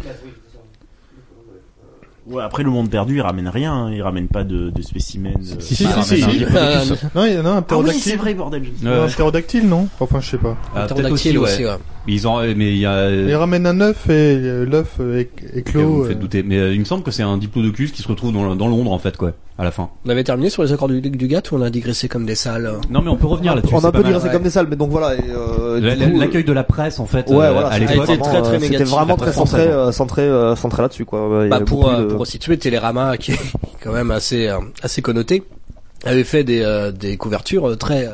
Ouais, après le monde perdu, il ramène rien, hein. il ramène pas de, de spécimens. euh, Si, si, enfin, si, si. un- Euh, Non, il y en a un Ah oui, ptérodactyle. c'est vrai, bordel. Ouais, Un ouais. ptérodactyle, non? Enfin, je sais pas. Ah, peut-être Pterodactyle aussi, aussi, ouais. Ils ont, mais il y a. Il ramène un œuf et euh, l'œuf euh, éc- Vous éclos. me faites euh, douter, mais euh, il me semble que c'est un diplodocus qui se retrouve dans, dans Londres en fait, quoi, à la fin. On avait terminé sur les accords du, du GATT ou on a digressé comme des salles Non, mais on peut revenir là-dessus. on a un peu digressé ouais. comme des salles, mais donc voilà. euh, L'accueil de la presse en fait Ouais, euh, voilà, à c'était l'époque. très, très euh, C'était négatif, vraiment très centré, euh, centré, euh, centré là-dessus, quoi. Bah, pour, euh, de- pour resituer, Télérama, qui est quand même assez, euh, assez connoté, avait fait des, euh, des couvertures euh, très, euh,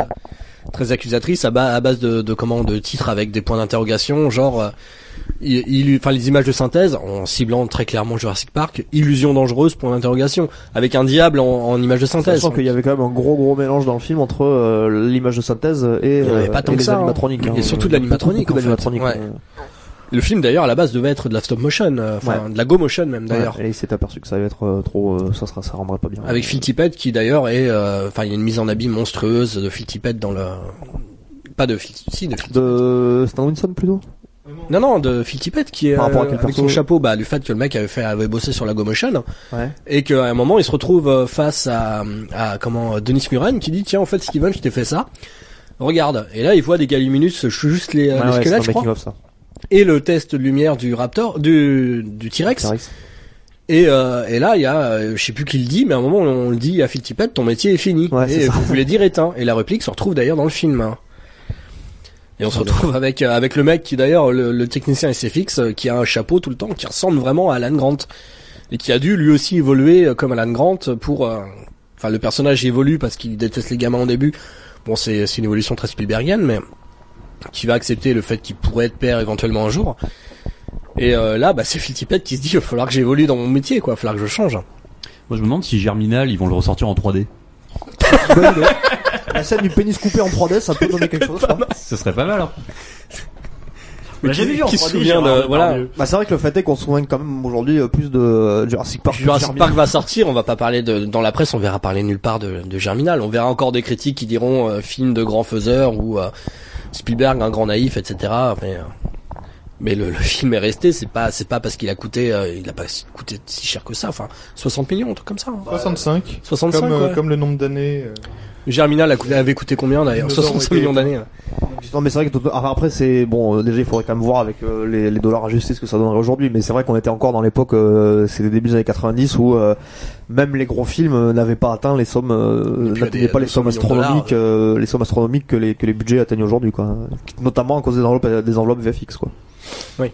très accusatrices à, ba- à base de, de comment, de titres avec des points d'interrogation, genre, euh, il, il- enfin, les images de synthèse, en ciblant très clairement Jurassic Park, illusion dangereuse, point d'interrogation, avec un diable en, en image de synthèse. Sachant qu'il y avait quand même un gros gros mélange dans le film entre euh, l'image de synthèse et, euh, pas tant et que les ça, hein. animatroniques. hein. Et surtout de l'animatronique, en fait. Ouais. Le film d'ailleurs à la base devait être de la stop motion, euh, enfin de la go motion même d'ailleurs. ouais, et il s'est aperçu que ça allait être euh, trop, euh, ça sera, ça rendrait pas bien. Avec Phil Tippett qui d'ailleurs est, enfin il y a une mise en habit monstrueuse de Phil Tippett dans le, pas de Phil, si de Phil. De Stan Winston plutôt? Non non de Phil Tippett qui est Par rapport à quel avec son chapeau, bah du fait que le mec avait fait, avait bossé sur la go motion Ouais. et qu'à un moment il se retrouve face à, à comment Denis Muren qui dit tiens en fait Steven je t'ai fait ça. Regarde et là il voit des galiminus juste les, Ouais, les ouais, squelettes je crois ça. Et le test de lumière du Raptor du du T-Rex. Et, euh, et là, il y a, euh, je sais plus qui le dit, mais à un moment, on le dit à Tippett, ton métier est fini. Ouais, et vous voulez dire éteint. Et la réplique se retrouve d'ailleurs dans le film. hein. Et on se retrouve avec euh, avec le mec qui d'ailleurs le, le technicien SFX qui a un chapeau tout le temps qui ressemble vraiment à Alan Grant et qui a dû lui aussi évoluer comme Alan Grant pour euh, enfin le personnage évolue parce qu'il déteste les gamins au début. Bon c'est c'est une évolution très Spielbergienne mais qui va accepter le fait qu'il pourrait être père éventuellement un jour. Et euh, là bah c'est Phil Tippett qui se dit il va falloir que j'évolue dans mon métier quoi, il va falloir que je change. Moi, je me demande si Germinal, ils vont le ressortir en 3D. Bonne idée. La scène du pénis coupé en 3D, ça peut donner quelque chose. je crois. Ce serait pas mal, hein. On l'a jamais vu en qui se 3D, souvient de- voilà. Bah, c'est vrai que le fait est qu'on se souvient quand même aujourd'hui euh, plus de euh, Jurassic Park. que Jurassic Germinal. Park va sortir, on va pas parler de dans la presse, on verra parler nulle part de, de Germinal. On verra encore des critiques qui diront euh, film de grand faiseur ou euh, Spielberg un grand naïf, etc. Mais euh, mais le, le film est resté, c'est pas c'est pas parce qu'il a coûté euh, il a pas coûté si cher que ça, enfin 60 millions, un truc comme ça. hein. 65. 65 Comme, euh, comme le nombre d'années. euh, Germinal avait coûté combien d'ailleurs Dinosaures 65 étaient- millions d'années. hein. Non mais c'est vrai que enfin, après c'est bon euh, déjà il faudrait quand même voir avec euh, les, les dollars ajustés ce que ça donnerait aujourd'hui mais c'est vrai qu'on était encore dans l'époque euh, c'est les débuts des années 90 où euh, même les gros films n'avaient pas atteint les sommes n'atteignaient des- pas les 200 sommes dollars, astronomiques les sommes astronomiques que les que les budgets atteignent aujourd'hui quoi notamment à cause des enveloppes des enveloppes VFX quoi Oui.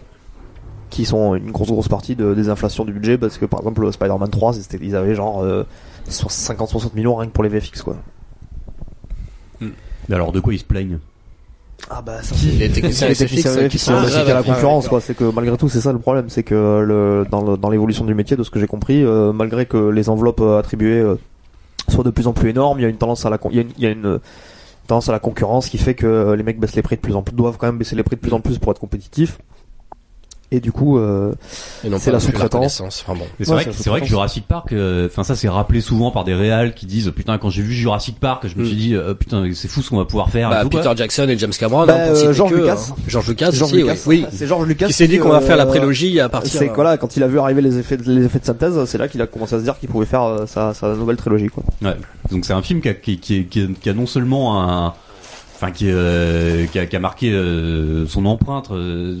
qui sont une grosse grosse partie de, des inflations du budget parce que par exemple Spider-Man 3 c'était- ils avaient genre euh, 50-60 millions rien que pour les VFX quoi Mais alors, de quoi ils se plaignent ah bah ça Les techniciens les techniciens qui VFX, sont c'est en c'est grève qu'il y a la concurrence quoi. c'est que malgré tout c'est ça le problème c'est que le, dans le- dans l'évolution du métier de ce que j'ai compris euh, malgré que les enveloppes euh, attribuées euh, soient de plus en plus énormes il y a une tendance à la il y a une, il y a une, tendance à la concurrence qui fait que les mecs baissent les prix de plus en plus doivent quand même baisser les prix de plus en plus pour être compétitifs et du coup euh, C'est la sous-traitance. reconnaissance. Enfin bon. C'est Ouais, vrai, que- vrai. Jurassic Park, euh, enfin ça c'est rappelé souvent par des réals qui disent putain quand j'ai vu Jurassic Park, je me Mm. suis dit euh, putain c'est fou ce qu'on va pouvoir faire. et Bah, tout, quoi. Peter Jackson et James Cameron, Bah, hein, euh, citer George que, Lucas. hein. George Lucas, George aussi, Lucas, oui. oui. c'est George Lucas Qui s'est dit qu'on va faire la euh, prélogie à partir. c'est que là quand il a vu arriver les effets de, les effets de synthèse c'est là qu'il a commencé à se dire qu'il pouvait faire euh, sa, sa nouvelle trilogie quoi Ouais. Donc c'est un film qui a, qui, qui, qui, qui a non seulement un, enfin qui, euh, qui, a, qui a marqué euh, son empreinte, euh,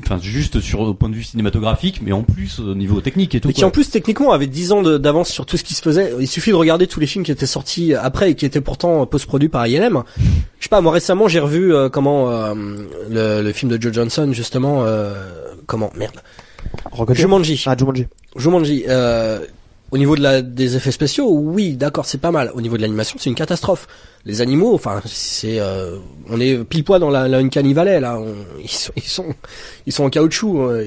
enfin juste sur au point de vue cinématographique, mais en plus au niveau technique et tout. Et qui quoi. en plus techniquement avait 10 ans d'avance sur tout ce qui se faisait. Il suffit de regarder tous les films qui étaient sortis après et qui étaient pourtant post-produits par ILM. Je sais pas, moi récemment j'ai revu euh, comment euh, le, le film de Joe Johnson justement euh, comment merde Jumanji. ah Jumanji Jumanji. Euh, au niveau de la, des effets spéciaux, oui, d'accord, c'est pas mal. Au niveau de l'animation, c'est une catastrophe. Les animaux, enfin, c'est, euh, on est pile poil dans la, la Uncanny Valley là. On- ils sont, ils sont, ils sont en caoutchouc. euh,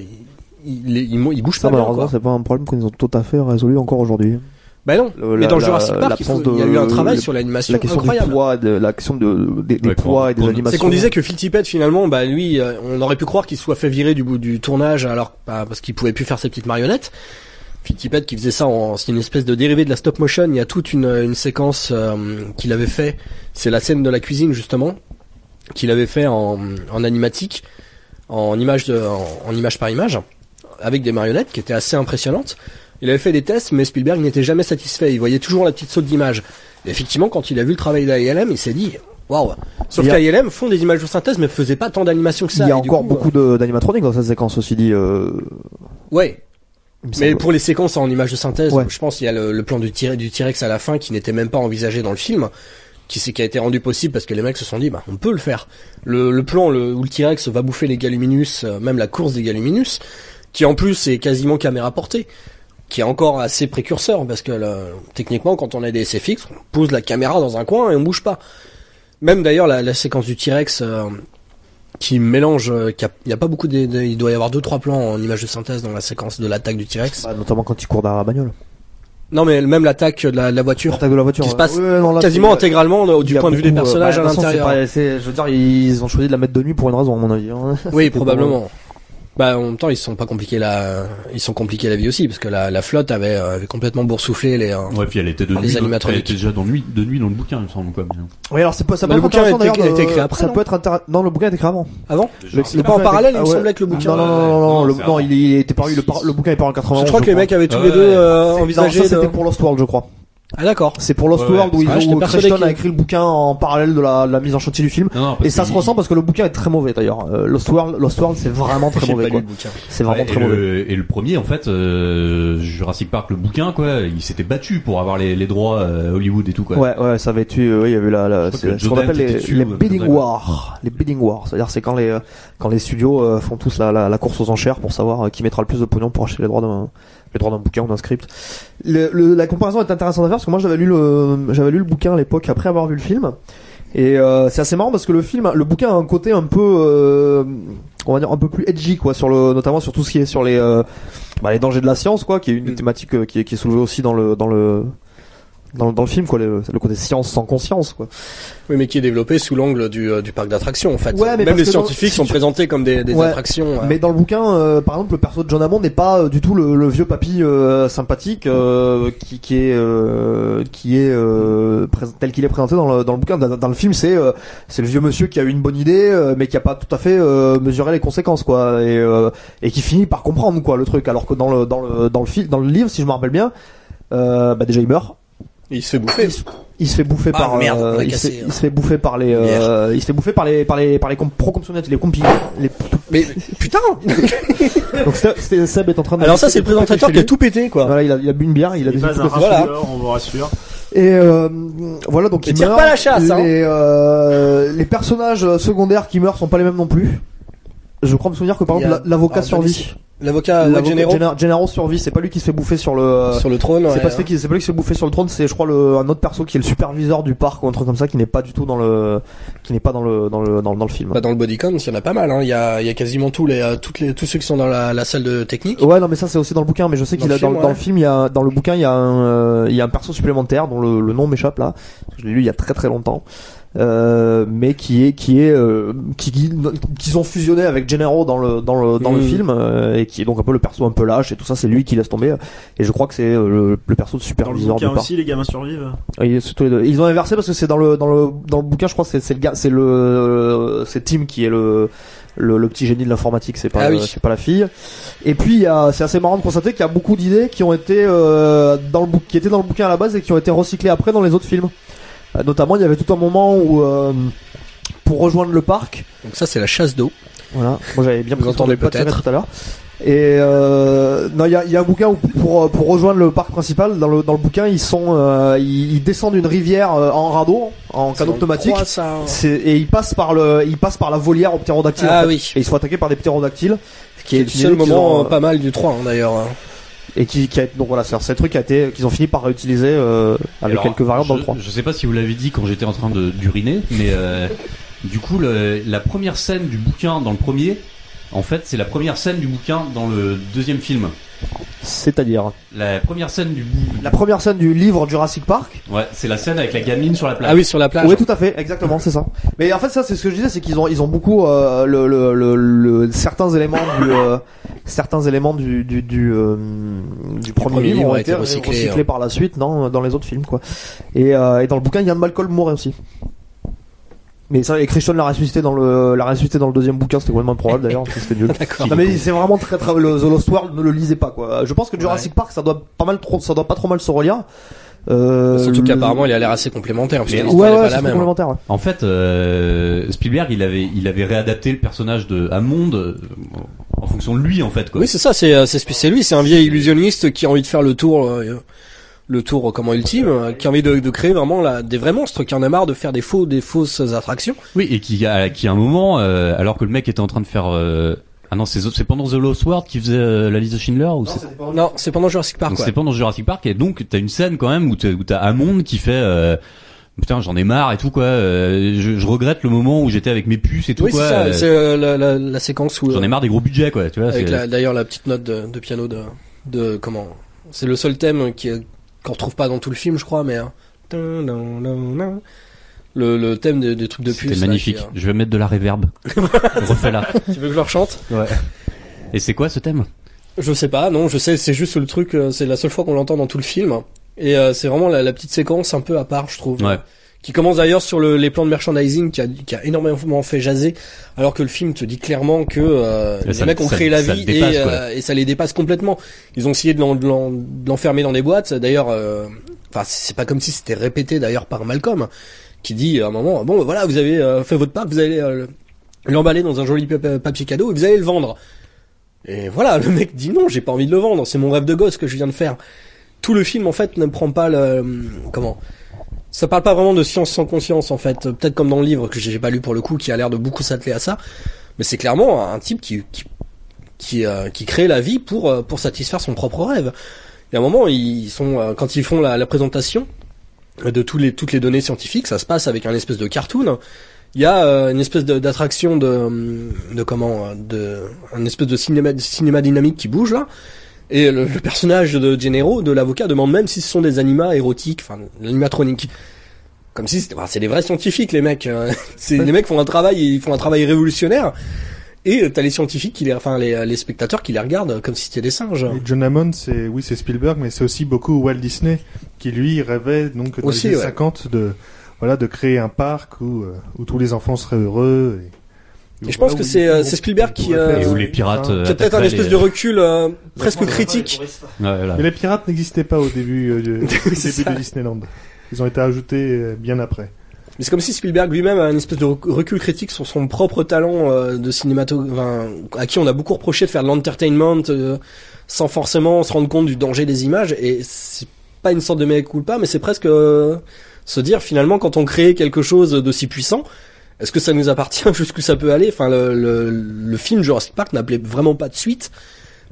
Ils, ils, ils, ils bougent ça pas malheureusement c'est pas un problème qu'ils ont tout à fait résolu encore aujourd'hui Bah non. Le- mais la- dans Jurassic Park, il, y a eu un travail le- sur l'animation la question incroyable. du poids, de, la question de, des, des Ouais, poids et des animations. C'est qu'on disait que Phil Tippett finalement, bah lui, euh, on aurait pu croire qu'il soit fait virer du bout du tournage alors bah, parce qu'il pouvait plus faire ses petites marionnettes. Tippett qui faisait ça, c'est une espèce de dérivé de la stop motion. Il y a toute une, une séquence euh, qu'il avait fait. C'est la scène de la cuisine justement qu'il avait fait en, en animatique, en image de, en, en image par image, avec des marionnettes qui étaient assez impressionnantes. Il avait fait des tests, mais Spielberg n'était jamais satisfait. Il voyait toujours la petite saute d'image. Effectivement, quand il a vu le travail d'AILM, il s'est dit, waouh. Sauf qu'AILM font des images de synthèse, mais faisaient pas tant d'animation que ça. Il y a encore coup, beaucoup d'animatroniques dans cette séquence aussi dit. Euh, euh, Ouais. Mais pour les séquences en images de synthèse, Ouais. je pense qu'il y a le, le plan du, T-Rex à la fin qui n'était même pas envisagé dans le film, qui qui a été rendu possible parce que les mecs se sont dit, bah on peut le faire. Le, le plan le- où le T-Rex va bouffer les Galuminus, euh, même la course des Galuminus, qui en plus est quasiment caméra portée, qui est encore assez précurseur parce que le- techniquement quand on a des SFX, on pose la caméra dans un coin et on bouge pas. Même d'ailleurs la, la séquence du T-Rex euh, qui mélange, euh, qui a- il y a pas beaucoup de, de- il doit y avoir deux trois plans en image de synthèse dans la séquence de l'attaque du T-Rex. Bah, notamment quand il court derrière la bagnole. Non mais même l'attaque de la, de la voiture, L'attaque de la voiture. Qui se passe Ouais, non, là, quasiment intégralement euh, du point de vue des euh, personnages bah, à l'intérieur. Je veux dire, ils ont choisi de la mettre de nuit pour une raison, à mon avis. hein. Oui, probablement. Bah en même temps ils sont pas compliqués la, ils sont compliqués la vie aussi parce que la, la flotte avait, euh, avait complètement boursouflé les. euh, Ouais, puis elle était de Les nuit. Elle était déjà dans nuit, de nuit dans le bouquin, il me semble quoi. Oui, alors c'est pas ça. Bah, peut le être bouquin a intéressant, été- écrit après, Ça non peut être intéressant. Non, le bouquin a été écrit avant. Avant. Genre, C'est pas en parallèle, il me ah semblait que le bouquin. Non, non, non, non, non, Non, le, c'est non, avant. il était paru, le, par- le bouquin est paru en 91. Je crois que les mecs avaient tous les deux euh, envisagé. ça c'était pour Lost World, je crois. Ah d'accord. C'est pour Lost Ouais, ouais. World où, ils où qu'il- a écrit le bouquin en parallèle de la, de la mise en chantier du film. Non, non, parce Et ça se ressent parce que le bouquin est très mauvais d'ailleurs. Euh, Lost World, Lost World, c'est vraiment très mauvais. C'est vraiment Ouais, très et, mauvais. le, et le premier, en fait, euh, Jurassic Park, le bouquin, quoi, il s'était battu pour avoir les, les droits euh, Hollywood et tout, quoi. Ouais, ouais, ça avait été, euh, oui, il y avait la, la ce qu'on appelle les, dessus, truc bidding wars. Les bidding wars. C'est-à-dire, c'est quand les, euh, quand les studios euh, font tous la, la, la course aux enchères pour savoir euh, qui mettra le plus de pognon pour acheter les droits d'un, les droits d'un bouquin ou d'un script. Le, le- la comparaison est intéressante à faire parce que moi j'avais lu le, j'avais lu le bouquin à l'époque après avoir vu le film. Et euh, c'est assez marrant parce que le film, le bouquin a un côté un peu, euh, on va dire un peu plus edgy quoi, sur le, notamment sur tout ce qui est sur les, euh, bah, les dangers de la science quoi, qui est une des Mm. thématiques euh, qui, est, qui est soulevée aussi dans le, dans le, dans, dans le film quoi, le, le côté science sans conscience quoi. Oui, mais qui est développé sous l'angle du, euh, du parc d'attractions en fait. Ouais, mais Même les dans- scientifiques si sont tu- présentés comme des, des Ouais, attractions. euh. Mais dans le bouquin, euh, par exemple, le perso de John Hammond n'est pas euh, du tout le, le vieux papy euh, sympathique euh, qui, qui est euh, qui est euh, tel qu'il est présenté dans le, dans le bouquin. Dans, dans le film, c'est euh, c'est le vieux monsieur qui a eu une bonne idée, euh, mais qui a pas tout à fait euh, mesuré les conséquences, quoi, et euh, et qui finit par comprendre quoi le truc. Alors que dans le dans le dans le film, dans le livre, si je me rappelle bien, euh, bah déjà il meurt. Il se fait bouffer. Il se fait bouffer Ah, par merde, euh, il, se cassé, fait, hein. il se fait bouffer par les euh, il se fait bouffer par les par les par les pro-compsommates, les compis les Mais putain donc c'était- Seb est en train de Alors ça c'est le présentateur qui a tout pété quoi. Voilà, il a, il a bu une bière, il a des Voilà. on vous rassure. Et euh, voilà, donc il tire meurt. pas la chasse, hein. Les, euh, les personnages secondaires qui meurent sont pas les mêmes non plus. Je crois me souvenir que par exemple la- l'avocat survit. L'avocat, Gennaro Gennaro- Gennaro survit. C'est pas lui qui se fait bouffer sur le. sur le trône. c'est ouais, pas, celui qui- c'est pas lui qui se fait bouffer sur le trône, c'est je crois le, un autre perso qui est le superviseur du parc ou un truc comme ça qui n'est pas du tout dans le qui n'est pas dans le dans le dans, dans le film. Bah, dans le bodycon, il y en a pas mal. Hein. Il y a, il y a quasiment tous les, euh, toutes les, tous ceux qui sont dans la, la salle de technique. Ouais, non, mais ça c'est aussi dans le bouquin. Mais je sais qu'il a dans, dans le film, il y a dans le bouquin, il y a un euh, il y a un perso supplémentaire dont le, le nom m'échappe là. Je l'ai lu il y a très très longtemps. Euh, mais qui est qui est euh, qui qui- qu'ils ont fusionné avec Gennaro dans le dans le dans le Mhm. film euh, et qui est donc un peu le perso un peu lâche et tout ça c'est lui qui laisse tomber et je crois que c'est euh, le, le perso de Dans le superviseur bouquin aussi, les gamins survivent. Tous les deux. Ils ont inversé parce que c'est dans le dans le dans le bouquin je crois c'est c'est le gars c'est le c'est Tim qui est le le, le petit génie de l'informatique c'est pas Ah oui. c'est pas la fille et puis c'est assez marrant de constater qu'il y a beaucoup d'idées qui ont été euh, dans le bouc- qui étaient dans le bouquin à la base et qui ont été recyclées après dans les autres films notamment il y avait tout un moment où euh, pour rejoindre le parc Donc ça c'est la chasse d'eau. voilà. Moi j'avais bien Vous entendez le peut-être. tout à l'heure. Et euh, non, il y a, il y a un bouquin où pour pour rejoindre le parc principal dans le dans le bouquin ils sont euh, ils, ils descendent une rivière euh, en radeau en canot le automatique. hein. C'est et ils passent par le ils passent par la volière aux ptérodactyles. Ah en fait. oui. Et ils sont attaqués par des ptérodactyles. Qui est le une seul moment ont, euh, pas mal du 3 hein, d'ailleurs. Et qui, qui a donc voilà c'est c'est un truc qui a été qu'ils ont fini par réutiliser euh, avec Alors, quelques variantes je, dans le 3. Je sais pas si vous l'avez dit quand j'étais en train de d'uriner, mais euh, du coup, le- la première scène du bouquin dans le premier, en fait, c'est la première scène du bouquin dans le deuxième film. C'est-à-dire La première scène du bou- la première scène du livre Jurassic Park ouais, c'est la scène avec la gamine sur la plage. Ah oui sur la plage. Oui, tout à fait, exactement, c'est ça. Mais en fait, ça, c'est ce que je disais, c'est qu'ils ont, ils ont beaucoup euh, le, le, le, le- certains éléments du, euh, certains éléments du du du, euh, du premier, premier livre livre ont a été été recyclé, recyclés hein. par la suite, non, dans les autres films, quoi. Et, euh, et dans le bouquin, Ian Malcolm mourait aussi. Mais ça, et Christian l'a ressuscité dans le, l'a ressuscité dans le deuxième bouquin, c'était complètement improbable d'ailleurs, c'était nul. D'accord. Non mais c'est vraiment très très le The Lost World ne le lisez pas quoi. Je pense que Jurassic Park ça doit pas mal trop ça doit pas trop mal se relire. Euh, Surtout le- qu'apparemment il a l'air assez complémentaire. Parce que Ouais n'est ouais, pas c'est la même. hein. complémentaire. ouais. En fait, euh, Spielberg, il avait, il avait réadapté le personnage de Hammond euh, en fonction de lui, en fait. Quoi. Oui c'est ça. C'est euh, c'est c'est lui. C'est un vieil illusionniste qui a envie de faire le tour. Le tour comment ultime, euh, qui a envie de, de créer vraiment la, des vrais monstres, qui en a marre de faire des faux, des fausses attractions. Oui, et qui, a, qui à un moment, euh, alors que le mec était en train de faire, euh, ah non, c'est c'est pendant The Lost World qu'il faisait euh, la liste de Schindler ou c'est Non, c'est pendant Jurassic Park. C'était pendant Jurassic Park et donc t'as une scène quand même où t'as où t'as Hammond qui fait euh, putain j'en ai marre et tout quoi. euh, je, je regrette le moment où j'étais avec mes puces et tout Oui, c'est quoi. ça. euh, C'est euh, la, la, la séquence où J'en ai marre des gros budgets quoi. Tu vois. avec c'est- la- d'ailleurs la petite note de, de piano de, de comment. C'est le seul thème qui est- qu'on retrouve pas dans tout le film, je crois, mais. hein. Le, le thème des, des trucs de puce. Là, magnifique. qui, euh, Je vais mettre de la reverb. Refais-la. Tu veux que je le rechante? Et c'est quoi ce thème? Je sais pas, non, je sais, c'est juste le truc, euh, c'est la seule fois qu'on l'entend dans tout le film. Et euh, c'est vraiment la, la petite séquence un peu à part, je trouve, Ouais. Qui commence d'ailleurs sur le, les plans de merchandising qui a, qui a énormément fait jaser, alors que le film te dit clairement que euh, les ça- mecs ont ça- créé la vie dépasse, et, euh, et ça les dépasse complètement. Ils ont essayé de l'en- de l'en- de l'enfermer dans des boîtes. D'ailleurs, euh, enfin c'est pas comme si c'était répété d'ailleurs par Malcolm, qui dit à un moment bon voilà vous avez euh, fait votre part, vous allez euh, l'emballer dans un joli pa- papier cadeau et vous allez le vendre. Et voilà, le mec dit non, j'ai pas envie de le vendre, c'est mon rêve de gosse que je viens de faire. Tout le film en fait ne prend pas le comment ça parle pas vraiment de science sans conscience en fait, peut-être comme dans le livre que j'ai pas lu pour le coup qui a l'air de beaucoup s'atteler à ça, mais c'est clairement un type qui qui qui, euh, qui crée la vie pour euh, pour satisfaire son propre rêve. Et à un moment ils sont euh, quand ils font la, présentation de tous les toutes les données scientifiques, ça se passe avec un espèce de cartoon. Il y a euh, une espèce d'attraction de, de comment de un espèce de cinéma, cinéma dynamique qui bouge là. Et le, le personnage de Gennaro, de l'avocat, demande même si ce sont des animats érotiques, enfin l'animatronique. Comme si c'était, c'est des vrais scientifiques les mecs. euh, c'est les mecs font un travail, ils font un travail révolutionnaire. Et euh, t'as les scientifiques qui les, enfin les, les spectateurs qui les regardent comme si c'était des singes. Et John Hammond, c'est oui, c'est Spielberg, mais c'est aussi beaucoup Walt Disney qui lui rêvait donc dans Aussi, les années ouais. 50 de voilà de créer un parc où euh, où tous les enfants seraient heureux. Et, Et je pense que c'est, euh, Spielberg qui, euh, où les pirates, un- euh, qui a peut-être un espèce les- de recul euh, presque critique. Ouais, voilà. Mais les pirates n'existaient pas au début, euh, du- début de Disneyland. Ils ont été ajoutés euh, bien après. Mais c'est comme si Spielberg lui-même a une espèce de rec- recul critique sur son propre talent euh, de cinémato, enfin, à qui on a beaucoup reproché de faire de l'entertainment euh, sans forcément se rendre compte du danger des images. Et c'est pas une sorte de mea culpa, mais c'est presque euh, se dire finalement quand on crée quelque chose de si puissant, est-ce que ça nous appartient jusqu'où ça peut aller? Enfin, le, film Jurassic Park n'appelait vraiment pas de suite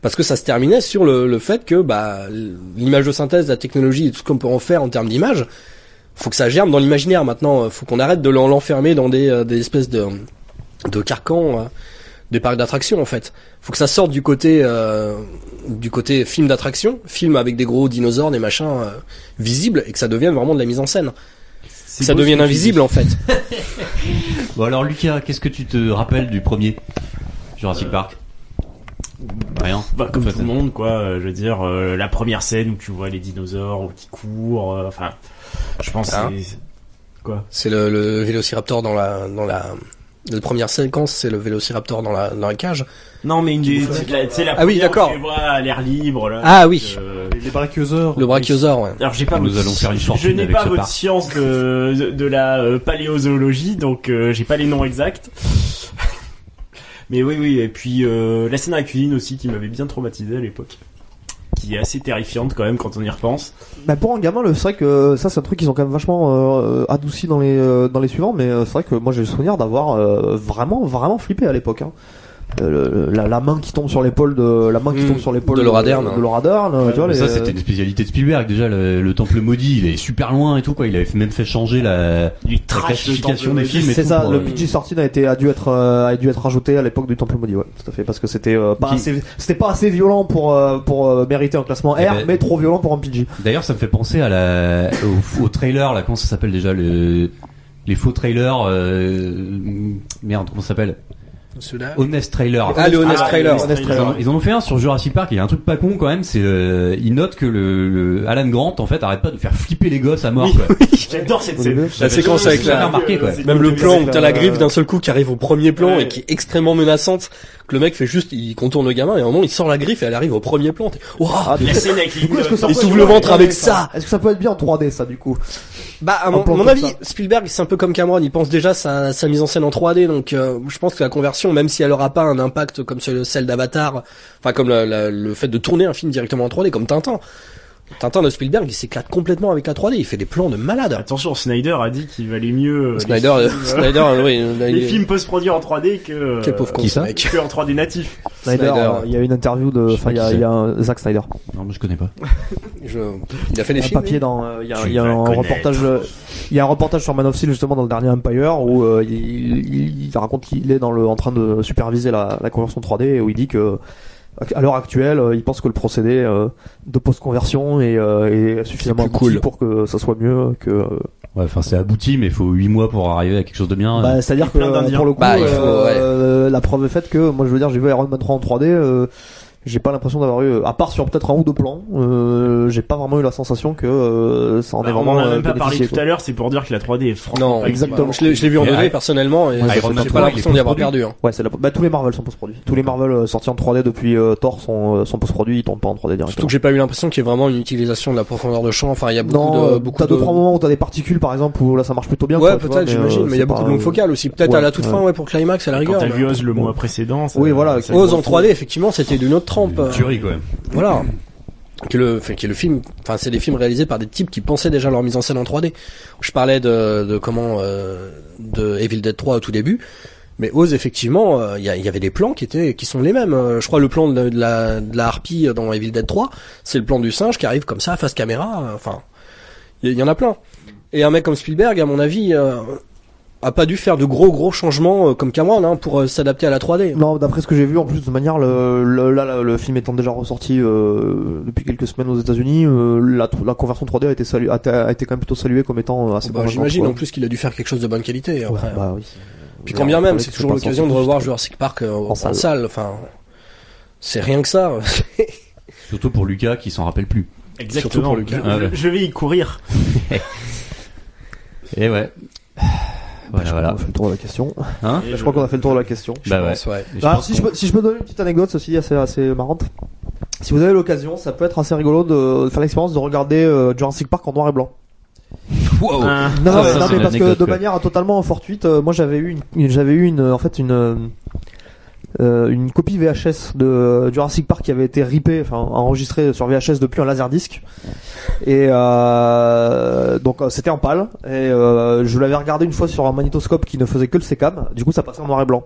parce que ça se terminait sur le, fait que bah, l'image de synthèse, la technologie et tout ce qu'on peut en faire en termes d'image, faut que ça germe dans l'imaginaire maintenant. euh, Faut qu'on arrête de l'en- l'enfermer dans des, euh, espèces de, carcans euh, des parcs d'attractions en fait. Faut que ça sorte du côté du côté film d'attraction, film avec des gros dinosaures, des machins visibles et que ça devienne vraiment de la mise en scène. Ça beau tu invisible en fait. Bon alors Lucas, qu'est-ce que tu te rappelles du premier Jurassic Park Rien. Bah, comme tout le monde, quoi. euh, je veux dire, euh, la première scène où tu vois les dinosaures qui courent. euh, enfin, je pense. Que c'est- Quoi? C'est le, le vélociraptor dans la dans la la première séquence, c'est le vélociraptor dans la dans la cage. Non, mais une des. c'est la- c'est la Ah oui, d'accord. Tu les vois à l'air libre là. Ah oui. Euh, Les, les brachiosaures. Le brachiosaure, ouais. alors j'ai pas. Nous votre- allons faire une je- n'ai pas votre science de de, de la euh, paléozoologie, donc euh, j'ai pas les noms exacts. Mais oui, oui. Et puis euh, la scène à la cuisine aussi qui m'avait bien traumatisé à l'époque, qui est assez terrifiante quand même quand on y repense. Bah pour un gamin, le- c'est vrai que ça c'est un truc qu'ils ont quand même vachement euh, adouci dans les euh, dans les suivants, mais euh, c'est vrai que moi j'ai le souvenir d'avoir euh, vraiment vraiment flippé à l'époque. Hein. Euh, la, la main qui tombe sur l'épaule de la main qui Mm, tombe sur l'épaule de Laura Dern. de Laura Dern, euh, tu vois les- ça c'était une spécialité de Spielberg déjà le, le temple maudit il est super loin et tout quoi il avait même fait changer la, la classification des films et c'est ça, pour, le euh, PG sorti a été a dû être euh, a dû être rajouté à l'époque du Temple maudit, ouais, tout à fait, parce que c'était euh, pas Qui- assez, c'était pas assez violent pour euh, pour euh, mériter un classement R, Eh ben- mais trop violent pour un PG. D'ailleurs, ça me fait penser à la au, au trailer là, comment ça s'appelle déjà le les faux trailers euh, merde, comment ça s'appelle? Honest Trailer. Ah, le Honest Ah, Trailer. Honest Trailer. en, ils en ont fait un sur Jurassic Park. Il y a un truc pas con quand même, c'est euh, ils notent que le, le Alan Grant en fait arrête pas de faire flipper les gosses à mort. Oui. J'adore cette scène. La séquence avec la, remarqué, quoi. C'est Même le plan où t'as la- la griffe d'un seul coup qui arrive au premier plan Ouais. et qui est extrêmement menaçante, que le mec fait juste, il contourne le gamin et à un moment il sort la griffe et elle arrive au premier plan. La scène avec les ça Il s'ouvre le ventre 3D, avec ça. Est-ce que ça peut être bien en 3D ça du coup Bah, à mon, avis, ça. Spielberg, c'est un peu comme Cameron. Il pense déjà sa, sa mise en scène en 3D, donc euh, je pense que la conversion, même si elle aura pas un impact comme ce- celle d'Avatar, enfin comme la- la- le fait de tourner un film directement en 3D, comme Tintin. Tintin de Spielberg, il s'éclate complètement avec la 3D. Il fait des plans de malade. Attention, Snyder a dit qu'il valait mieux euh, Snyder, les euh, films, Snyder, euh, oui, là, les il est- films post-produits en 3D que euh, Quel pauvre con, qui ce ça mec. que en 3D natif. Snyder, Snyder. euh, il y a une interview de, Je sais enfin il y a, qui il y a un Zack Snyder, Non, mais je connais pas. Je- Il a fait des un films. papier dans, euh, il y a, Tu il y a vas un connaître. reportage, euh, il y a un reportage sur Man of Steel justement dans le dernier Empire où euh, il, il, il raconte qu'il est dans le, en train de superviser la, la conversion 3D et où il dit que à l'heure actuelle, euh, il pense que le procédé euh, de post-conversion est, euh, est suffisamment abouti cool. pour que ça soit mieux que. euh, Ouais, enfin c'est abouti, mais il faut 8 mois pour arriver à quelque chose de bien. Bah, c'est-à-dire que pour le coup, Bah, faut, euh, la preuve est faite que moi je veux dire j'ai vu Iron Man 3 en 3D. J'ai pas l'impression d'avoir eu, à part sur peut-être un ou deux plans, euh, j'ai pas vraiment eu la sensation que euh, ça en est Bah, on vraiment en a euh, même pas parlé tout à l'heure, c'est pour dire que la 3D est franchement Non, exactement. bah, je l'ai je l'ai vu en Et 2D I- personnellement et Ouais, j'ai pas 3, l'impression est d'y avoir perdu. hein. Ouais, c'est la... bah, tous les Marvel sont post-produits. Tous les Marvel euh, sortis en 3D depuis euh, Thor sont, sont post-produits, ils tournent pas en 3D Surtout directement. que j'ai pas eu l'impression qu'il y ait vraiment une utilisation de la profondeur de champ. Enfin, il y a beaucoup Non, de euh, beaucoup t'as de deux trois moments où t'as des particules par exemple où là ça marche plutôt bien. Ouais, peut-être, j'imagine, mais il y a beaucoup pas, de longues focales aussi. Peut-être à la toute fin, ouais, pour Climax à la Quand rigueur. t'as vu Oz le mois précédent. Oui, voilà. ça Oz en le coup. 3D, effectivement, c'était d'une autre trempe. Une tuerie, quoi. Voilà. Que le, enfin, que le film, enfin, c'est des films réalisés par des types qui pensaient déjà leur mise en scène en 3D. Je parlais de, de comment, euh, de Evil Dead 3 au tout début. Mais Oz, effectivement, euh, il y, avait des plans qui étaient, qui sont les mêmes. Euh, Je crois le plan de, de la, de la harpie dans Evil Dead 3, c'est le plan du singe qui arrive comme ça, face caméra. euh, Enfin, il y, y en a plein. Et un mec comme Spielberg, à mon avis, euh, a pas dû faire de gros gros changements euh, comme Cameron hein, pour euh, s'adapter à la 3D. Non, d'après ce que j'ai vu, en plus de manière, le, le- là, le film étant déjà ressorti euh, depuis quelques semaines aux États-Unis, euh, la, la conversion 3D a été, salu, a, été- a été quand même plutôt saluée comme étant euh, assez Bah, J'imagine en plus qu'il a dû faire quelque chose de bonne qualité. Ouais, Après. bah oui. Puis quand bien même, c'est toujours l'occasion de revoir. Jurassic Park euh, en, salle. salle. Enfin, c'est rien que ça. Surtout pour Lucas qui s'en rappelle plus. Exactement. Surtout pour Lucas. Je, je vais y courir. Et ouais. Voilà, On voilà. a fait le tour de la question. Hein Je crois qu'on a fait le tour de la question. Bah pense, ouais. Alors, si, je peux, si je peux donner une petite anecdote aussi assez, assez marrante. Si vous avez l'occasion, ça peut être assez rigolo de, faire l'expérience de regarder euh, Jurassic Park en noir et blanc. Wow. Un- Non, non, Ah, ça, non, mais parce que de manière totalement fortuite, euh, moi j'avais eu j'avais eu une, en fait une, euh, une copie VHS de euh, Jurassic Park qui avait été ripée, enfin enregistrée sur VHS depuis un laserdisc. Et euh, donc euh, c'était en pâle. Et euh, je l'avais regardé une fois sur un magnétoscope qui ne faisait que le sécam. Du coup ça passait en noir et blanc.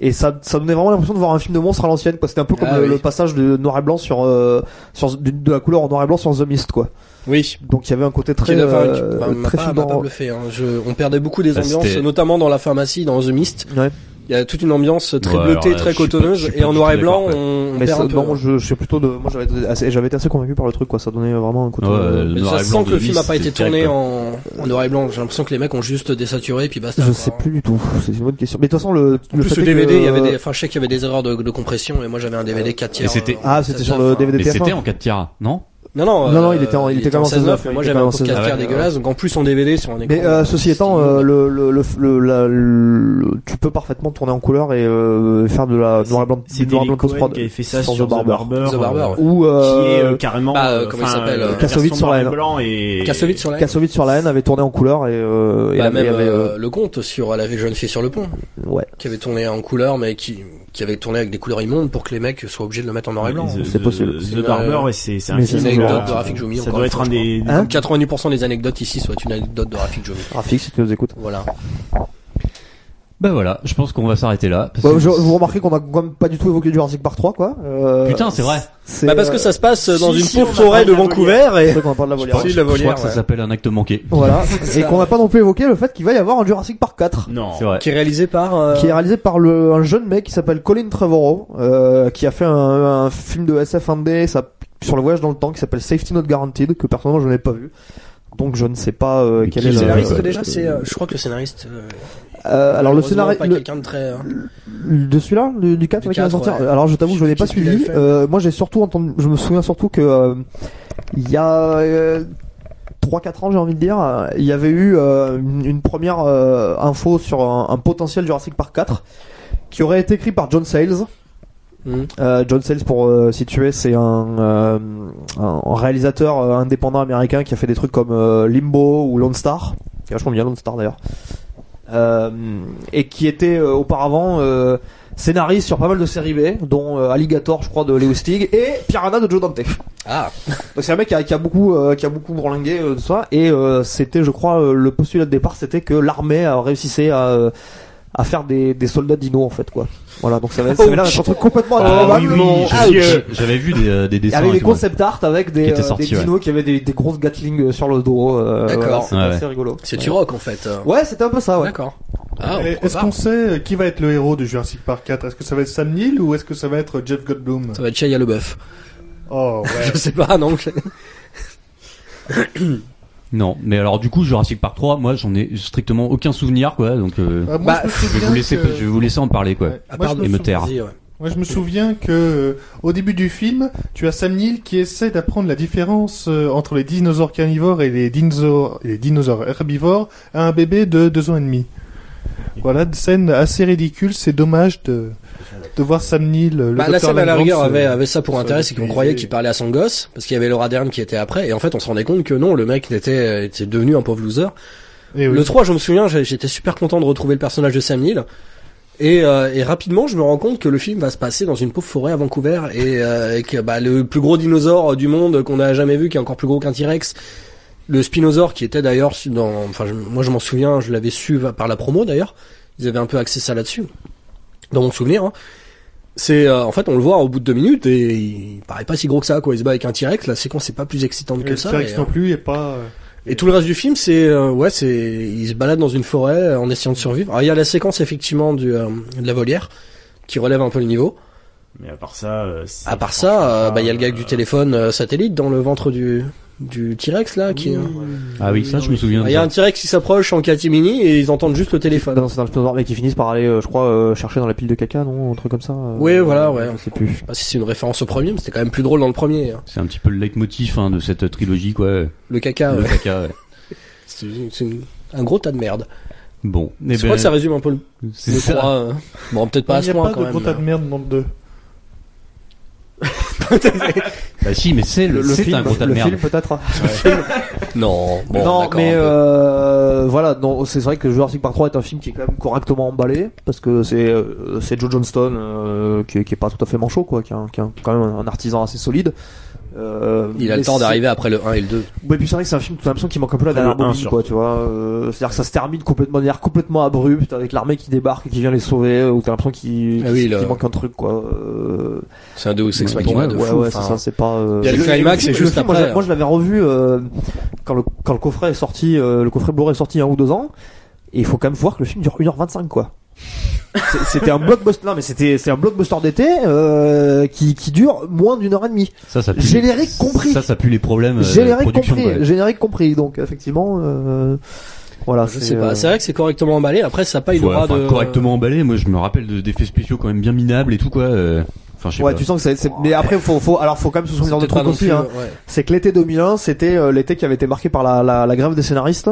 Et ça, ça donnait vraiment l'impression de voir un film de monstre à l'ancienne. C'était un peu comme Ah le, oui. le passage de noir et blanc sur, euh, sur de, de la couleur en noir et blanc sur The Mist quoi. Oui. Donc il y avait un côté très, enfin, qui- euh, enfin, très pas, pas bluffé. Hein. Je, on perdait beaucoup des Bah, ambiances, notamment dans la pharmacie, dans The Mist. Ouais. Il y a toute une ambiance très Ouais, bleutée, très cotonneuse, et en noir et blanc, on, on Mais perd ça, un peu. non, je, je suis plutôt de, moi j'avais été assez, j'avais été assez convaincu par le truc quoi. Ça donnait vraiment un côté. Ouais, euh, le Mais noir ça et se blanc sent que le film a pas été tourné en, en noir et blanc. J'ai l'impression que les mecs ont juste désaturé et puis basta. je quoi. sais plus du tout. C'est une bonne question. Mais de toute façon le, En le plus, fait le DVD, que- il y avait des, enfin, je sais qu'il y avait des erreurs de, de compression et moi j'avais un DVD 4 tiers. c'était- euh, Ah, c'était 16-9, sur le hein. DVD Mais TF1. c'était en 4 tiers, non? Non, non, Non, non, euh, il était en- il était quand même en 16-9, 16-9, mais moi j'avais un même en pauvre 4 tiers 16-9, dégueulasse, donc en plus en DVD sur un écran. Mais euh, ceci étant, euh, le, le, le, le- la- le- tu peux parfaitement tourner en couleur et euh, faire de la noir et blanc, C'était noir et blanc qui avait fait ça sur The The Barber. Barber. The Barber, euh, ouais. Ou Qui est carrément. bah, euh, comment il s'appelle, Kassovitz sur la haine. Kassovitz sur la Kassovitz sur la haine avait tourné en couleur et, euh, et Bah, même il y avait, le conte sur la jeune fille sur le pont, ouais. qui avait tourné en couleur, mais qui, qui avait tourné avec des couleurs immondes pour que les mecs soient obligés de le mettre en noir et blanc. C'est possible. The Barber, euh, c'est c'est un film. c'est une une anecdote euh, de Rafik Joumi. Ça doit être un des. crois. Hein 90% des anecdotes ici soit une anecdote de Rafik Joumi. Rafik, si tu nous écoutes. Voilà. Bah voilà, je pense qu'on va s'arrêter là. parce Bah, que- je- vous remarquez qu'on a quand même pas du tout évoqué Jurassic Park 3 quoi. Euh, Putain, c'est vrai. c'est, Bah parce que euh, ça se passe dans si, une si, pauvre forêt de Vancouver c'est et vrai qu'on parle de la volière. Si, Je la crois que ça s'appelle un acte manqué. Voilà. et qu'on n'a pas non plus évoqué le fait qu'il va y avoir un Jurassic Park 4. Non. C'est vrai. qui est réalisé par euh, qui est réalisé par le, un jeune mec qui s'appelle Colin Trevorrow, euh, qui a fait un, un film de SF indé ça, sur le voyage dans le temps qui s'appelle Safety Not Guaranteed, que personnellement je n'ai pas vu. Donc je ne sais pas euh, quel est le le scénariste ouais. déjà c'est euh, je crois que le scénariste euh, alors le scénario pas le- quelqu'un de très euh, de celui-là, du, du 4 Du ouais, qui va 4, sortir. ouais. Alors je t'avoue, je l'ai pas suivi. Euh, moi j'ai surtout entendu, je me souviens surtout que euh, il y a euh, 3-4 ans, j'ai envie de dire, il y avait eu une, première info sur un, un potentiel Jurassic Park 4 qui aurait été écrit par John Sayles. hmm. Euh, John Sayles, pour euh, situer, c'est un, euh, réalisateur indépendant américain qui a fait des trucs comme Limbo ou Lone Star, vachement bien Lone Star d'ailleurs, et qui était euh, auparavant euh, scénariste sur pas mal de séries B, dont euh, Alligator, je crois, de Leo Stig, et Piranha de Joe Dante. Ah, Donc c'est un mec qui a, qui a beaucoup, euh, qui a beaucoup euh, de ça, et euh, c'était, je crois, euh, le postulat de départ, c'était que l'armée réussissait à euh, à faire des, des soldats dinos en fait quoi. Voilà donc ça va, ça va l'air d'être un truc complètement Ah, improbable. oui, oui, Ah, j'ai- oui. j'avais vu des, euh, des dessins. avec des tout. concept art avec des, étaient euh, sortis, des dinos qui avaient des, des grosses Gatling euh, sur le dos. Euh, D'accord. voilà, Ouais, assez ouais. rigolo. c'est Ouais. Turok en fait. euh. Ouais, c'était un peu ça, ouais. D'accord. Ah, Et Est-ce qu'on sait euh, qui va être le héros de Jurassic Park 4 Est-ce que ça va être Sam Neill ou est-ce que ça va être Jeff Goldblum? Ça va être Shia LeBeouf. Oh ouais. Je sais pas, non. Non, mais alors du coup Jurassic Park 3, moi j'en ai strictement aucun souvenir quoi, donc euh, Ah, moi, Bah, je vais souviens vous laisser, que- je vais vous laisser en parler quoi. Ouais. À part Et me taire. Vas-y, ouais. Moi, je me souviens que euh, au début du film, tu as Sam Neill qui essaie d'apprendre la différence euh, entre les dinosaures carnivores et les dinosaures, et les dinosaures herbivores à un bébé de deux ans et demi. Voilà, une scène assez ridicule. C'est dommage de, de voir Sam Neill. Le Bah, la scène à la rigueur avait, avait ça pour intérêt, c'est qu'on croyait qu'il parlait à son gosse, parce qu'il y avait Laura Dern qui était après, et en fait on se rendait compte que non, le mec était, était devenu un pauvre loser. Eh oui. Le 3, je me souviens, j'étais super content de retrouver le personnage de Sam Neill. Et, euh, et rapidement, je me rends compte que le film va se passer dans une pauvre forêt à Vancouver et, euh, et que bah, le plus gros dinosaure du monde qu'on a jamais vu, qui est encore plus gros qu'un T-Rex, le Spinosaure, qui était d'ailleurs dans, enfin, je- moi je m'en souviens, je l'avais su par la promo d'ailleurs. Ils avaient un peu axé ça là-dessus, dans mon souvenir. hein. C'est, euh, en fait, on le voit au bout de deux minutes et il paraît pas si gros que ça, quoi. Il se bat avec un T-Rex, la séquence est pas plus excitante Et que le ça. T-Rex non euh, plus est pas. euh, et tout le reste du film, c'est euh, ouais, c'est il se balade dans une forêt euh, en essayant de survivre. Alors il y a la séquence effectivement du euh, de la volière qui relève un peu le niveau. Mais à part ça, euh, c'est À part ça, euh, bah il y a le gag du euh, téléphone euh, satellite dans le ventre du du T-Rex là qui. euh, Ah oui, ça je me souviens. Il de y a un T-Rex qui s'approche en catimini et ils entendent juste le téléphone. Dans, dans le Spinosaure, mais qui finissent par aller, euh, je crois, euh, chercher dans la pile de caca, non Un truc comme ça. euh, Oui, voilà, ouais. Je sais plus. Je sais pas si c'est une référence au premier, mais c'était quand même plus drôle dans le premier. hein. C'est un petit peu le leitmotiv hein, de cette trilogie, quoi. Le caca, Le ouais. caca, ouais. c'est une- un gros tas de merde. Bon, eh Je ben, crois que ça résume un peu le, c'est le ça. 3. hein. Bon, peut-être pas à Il ce n'y a point pas quand de même. gros tas de merde dans le 2. Bah si, mais c'est le, Le, le c'est film, un gros tas de le merde. film peut-être. Non, bon, non, d'accord, mais un peu. euh, voilà, non, c'est vrai que Jurassic Park 3 est un film qui est quand même correctement emballé parce que c'est euh, c'est Joe Johnston euh, qui, est- qui est pas tout à fait manchot quoi, qui est, un- qui est un- quand même un artisan assez solide. Euh, Il a le temps d'arriver après le 1 et le 2. Ouais, puis c'est vrai que c'est un film, t'as l'impression qu'il manque un peu la Après dernière bobine, quoi, tu vois. Euh, C'est-à-dire que ça se termine complètement, de manière complètement abrupte, avec l'armée qui débarque et qui vient les sauver, ou t'as l'impression qu'il Ah oui, qu'il le- manque un truc, quoi. Euh, C'est un Deus Ex Ouais, Machina ouais, de ouais, fou. ouais, enfin. c'est ça, c'est pas. euh, Il y a le climax, c'est film, juste le film, moi, après, je- Moi, je l'avais revu euh, quand le quand le coffret est sorti, euh, le coffret Blu-ray est sorti il y a un ou deux ans, et il faut quand même voir que le film dure 1h25, quoi. C'était un blockbuster, non mais c'était c'est un blockbuster d'été euh, qui qui dure moins d'une heure et demie. Ça, ça pue. Générique compris. Ça, ça pue les problèmes. euh, de Générique production, compris, générique compris. Donc effectivement, euh, voilà. Je c'est, sais pas. euh, C'est vrai que c'est correctement emballé. Après, ça a pas une Ouais, aura enfin, de. correctement emballé. Moi, je me rappelle de- d'effets spéciaux quand même bien minables et tout quoi. Enfin, Ouais, pas. tu sens que c'est, mais après faut, faut, alors faut quand même se souvenir de trucs aussi. Hein. ouais. C'est que l'été 2001, c'était euh, l'été qui avait été marqué par la, la, la grève des scénaristes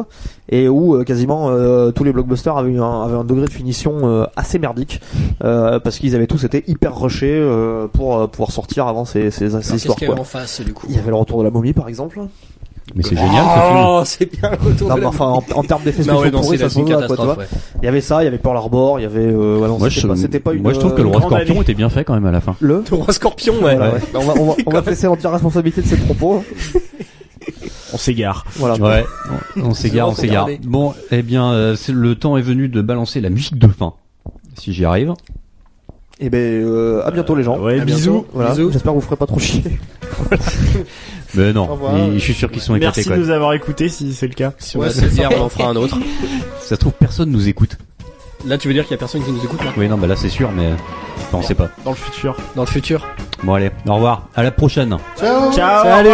et où euh, quasiment euh, tous les blockbusters avaient, eu un, avaient un degré de finition euh, assez merdique euh, parce qu'ils avaient tous été hyper rushés euh, pour euh, pouvoir sortir avant ces, ces, ces Alors, Qu'est-ce histoires. qu'il y avait Quoi. en face, du coup? Il y avait le retour de la momie par exemple. Mais c'est génial ce film. Oh, c'est bien le retour Non, de mais la enfin en, en termes d'effets Non, spéciaux ouais, non, pourris, c'est ça se voit, quoi, tu vois. catastrophe. ouais. Il y avait ça, il y avait Pearl Harbor, il y avait euh, ouais, non, Moi, c'était je, pas, c'était pas une, moi, je trouve que le euh, roi grande scorpion année. était bien fait quand même à la fin. le Le roi scorpion, ouais. Voilà, ouais. Bah, on va, on va, on va te laisser l'entière responsabilité de ces propos. On s'égare. Voilà. Ouais, on, s'égare, on Faut s'égare. garder. Bon, eh bien, euh, c'est- le temps est venu de balancer la musique de fin. Si j'y arrive. Et ben euh, à bientôt les gens. Ouais, À bisous. bientôt. Voilà. Bisous. J'espère que vous ferez pas trop chier. Mais non, je suis sûr qu'ils sont éclatés. Merci de nous avoir écoutés si c'est le cas. Si on ouais, c'est bien, on en fera un autre. Ça se trouve, personne nous écoute. Là, tu veux dire qu'il y a personne qui nous écoute là? Oui, non, bah là, c'est sûr, mais on sait pas. Dans le futur. Dans le futur. Bon, allez, au revoir. À la prochaine. Ciao. Ciao. Salut.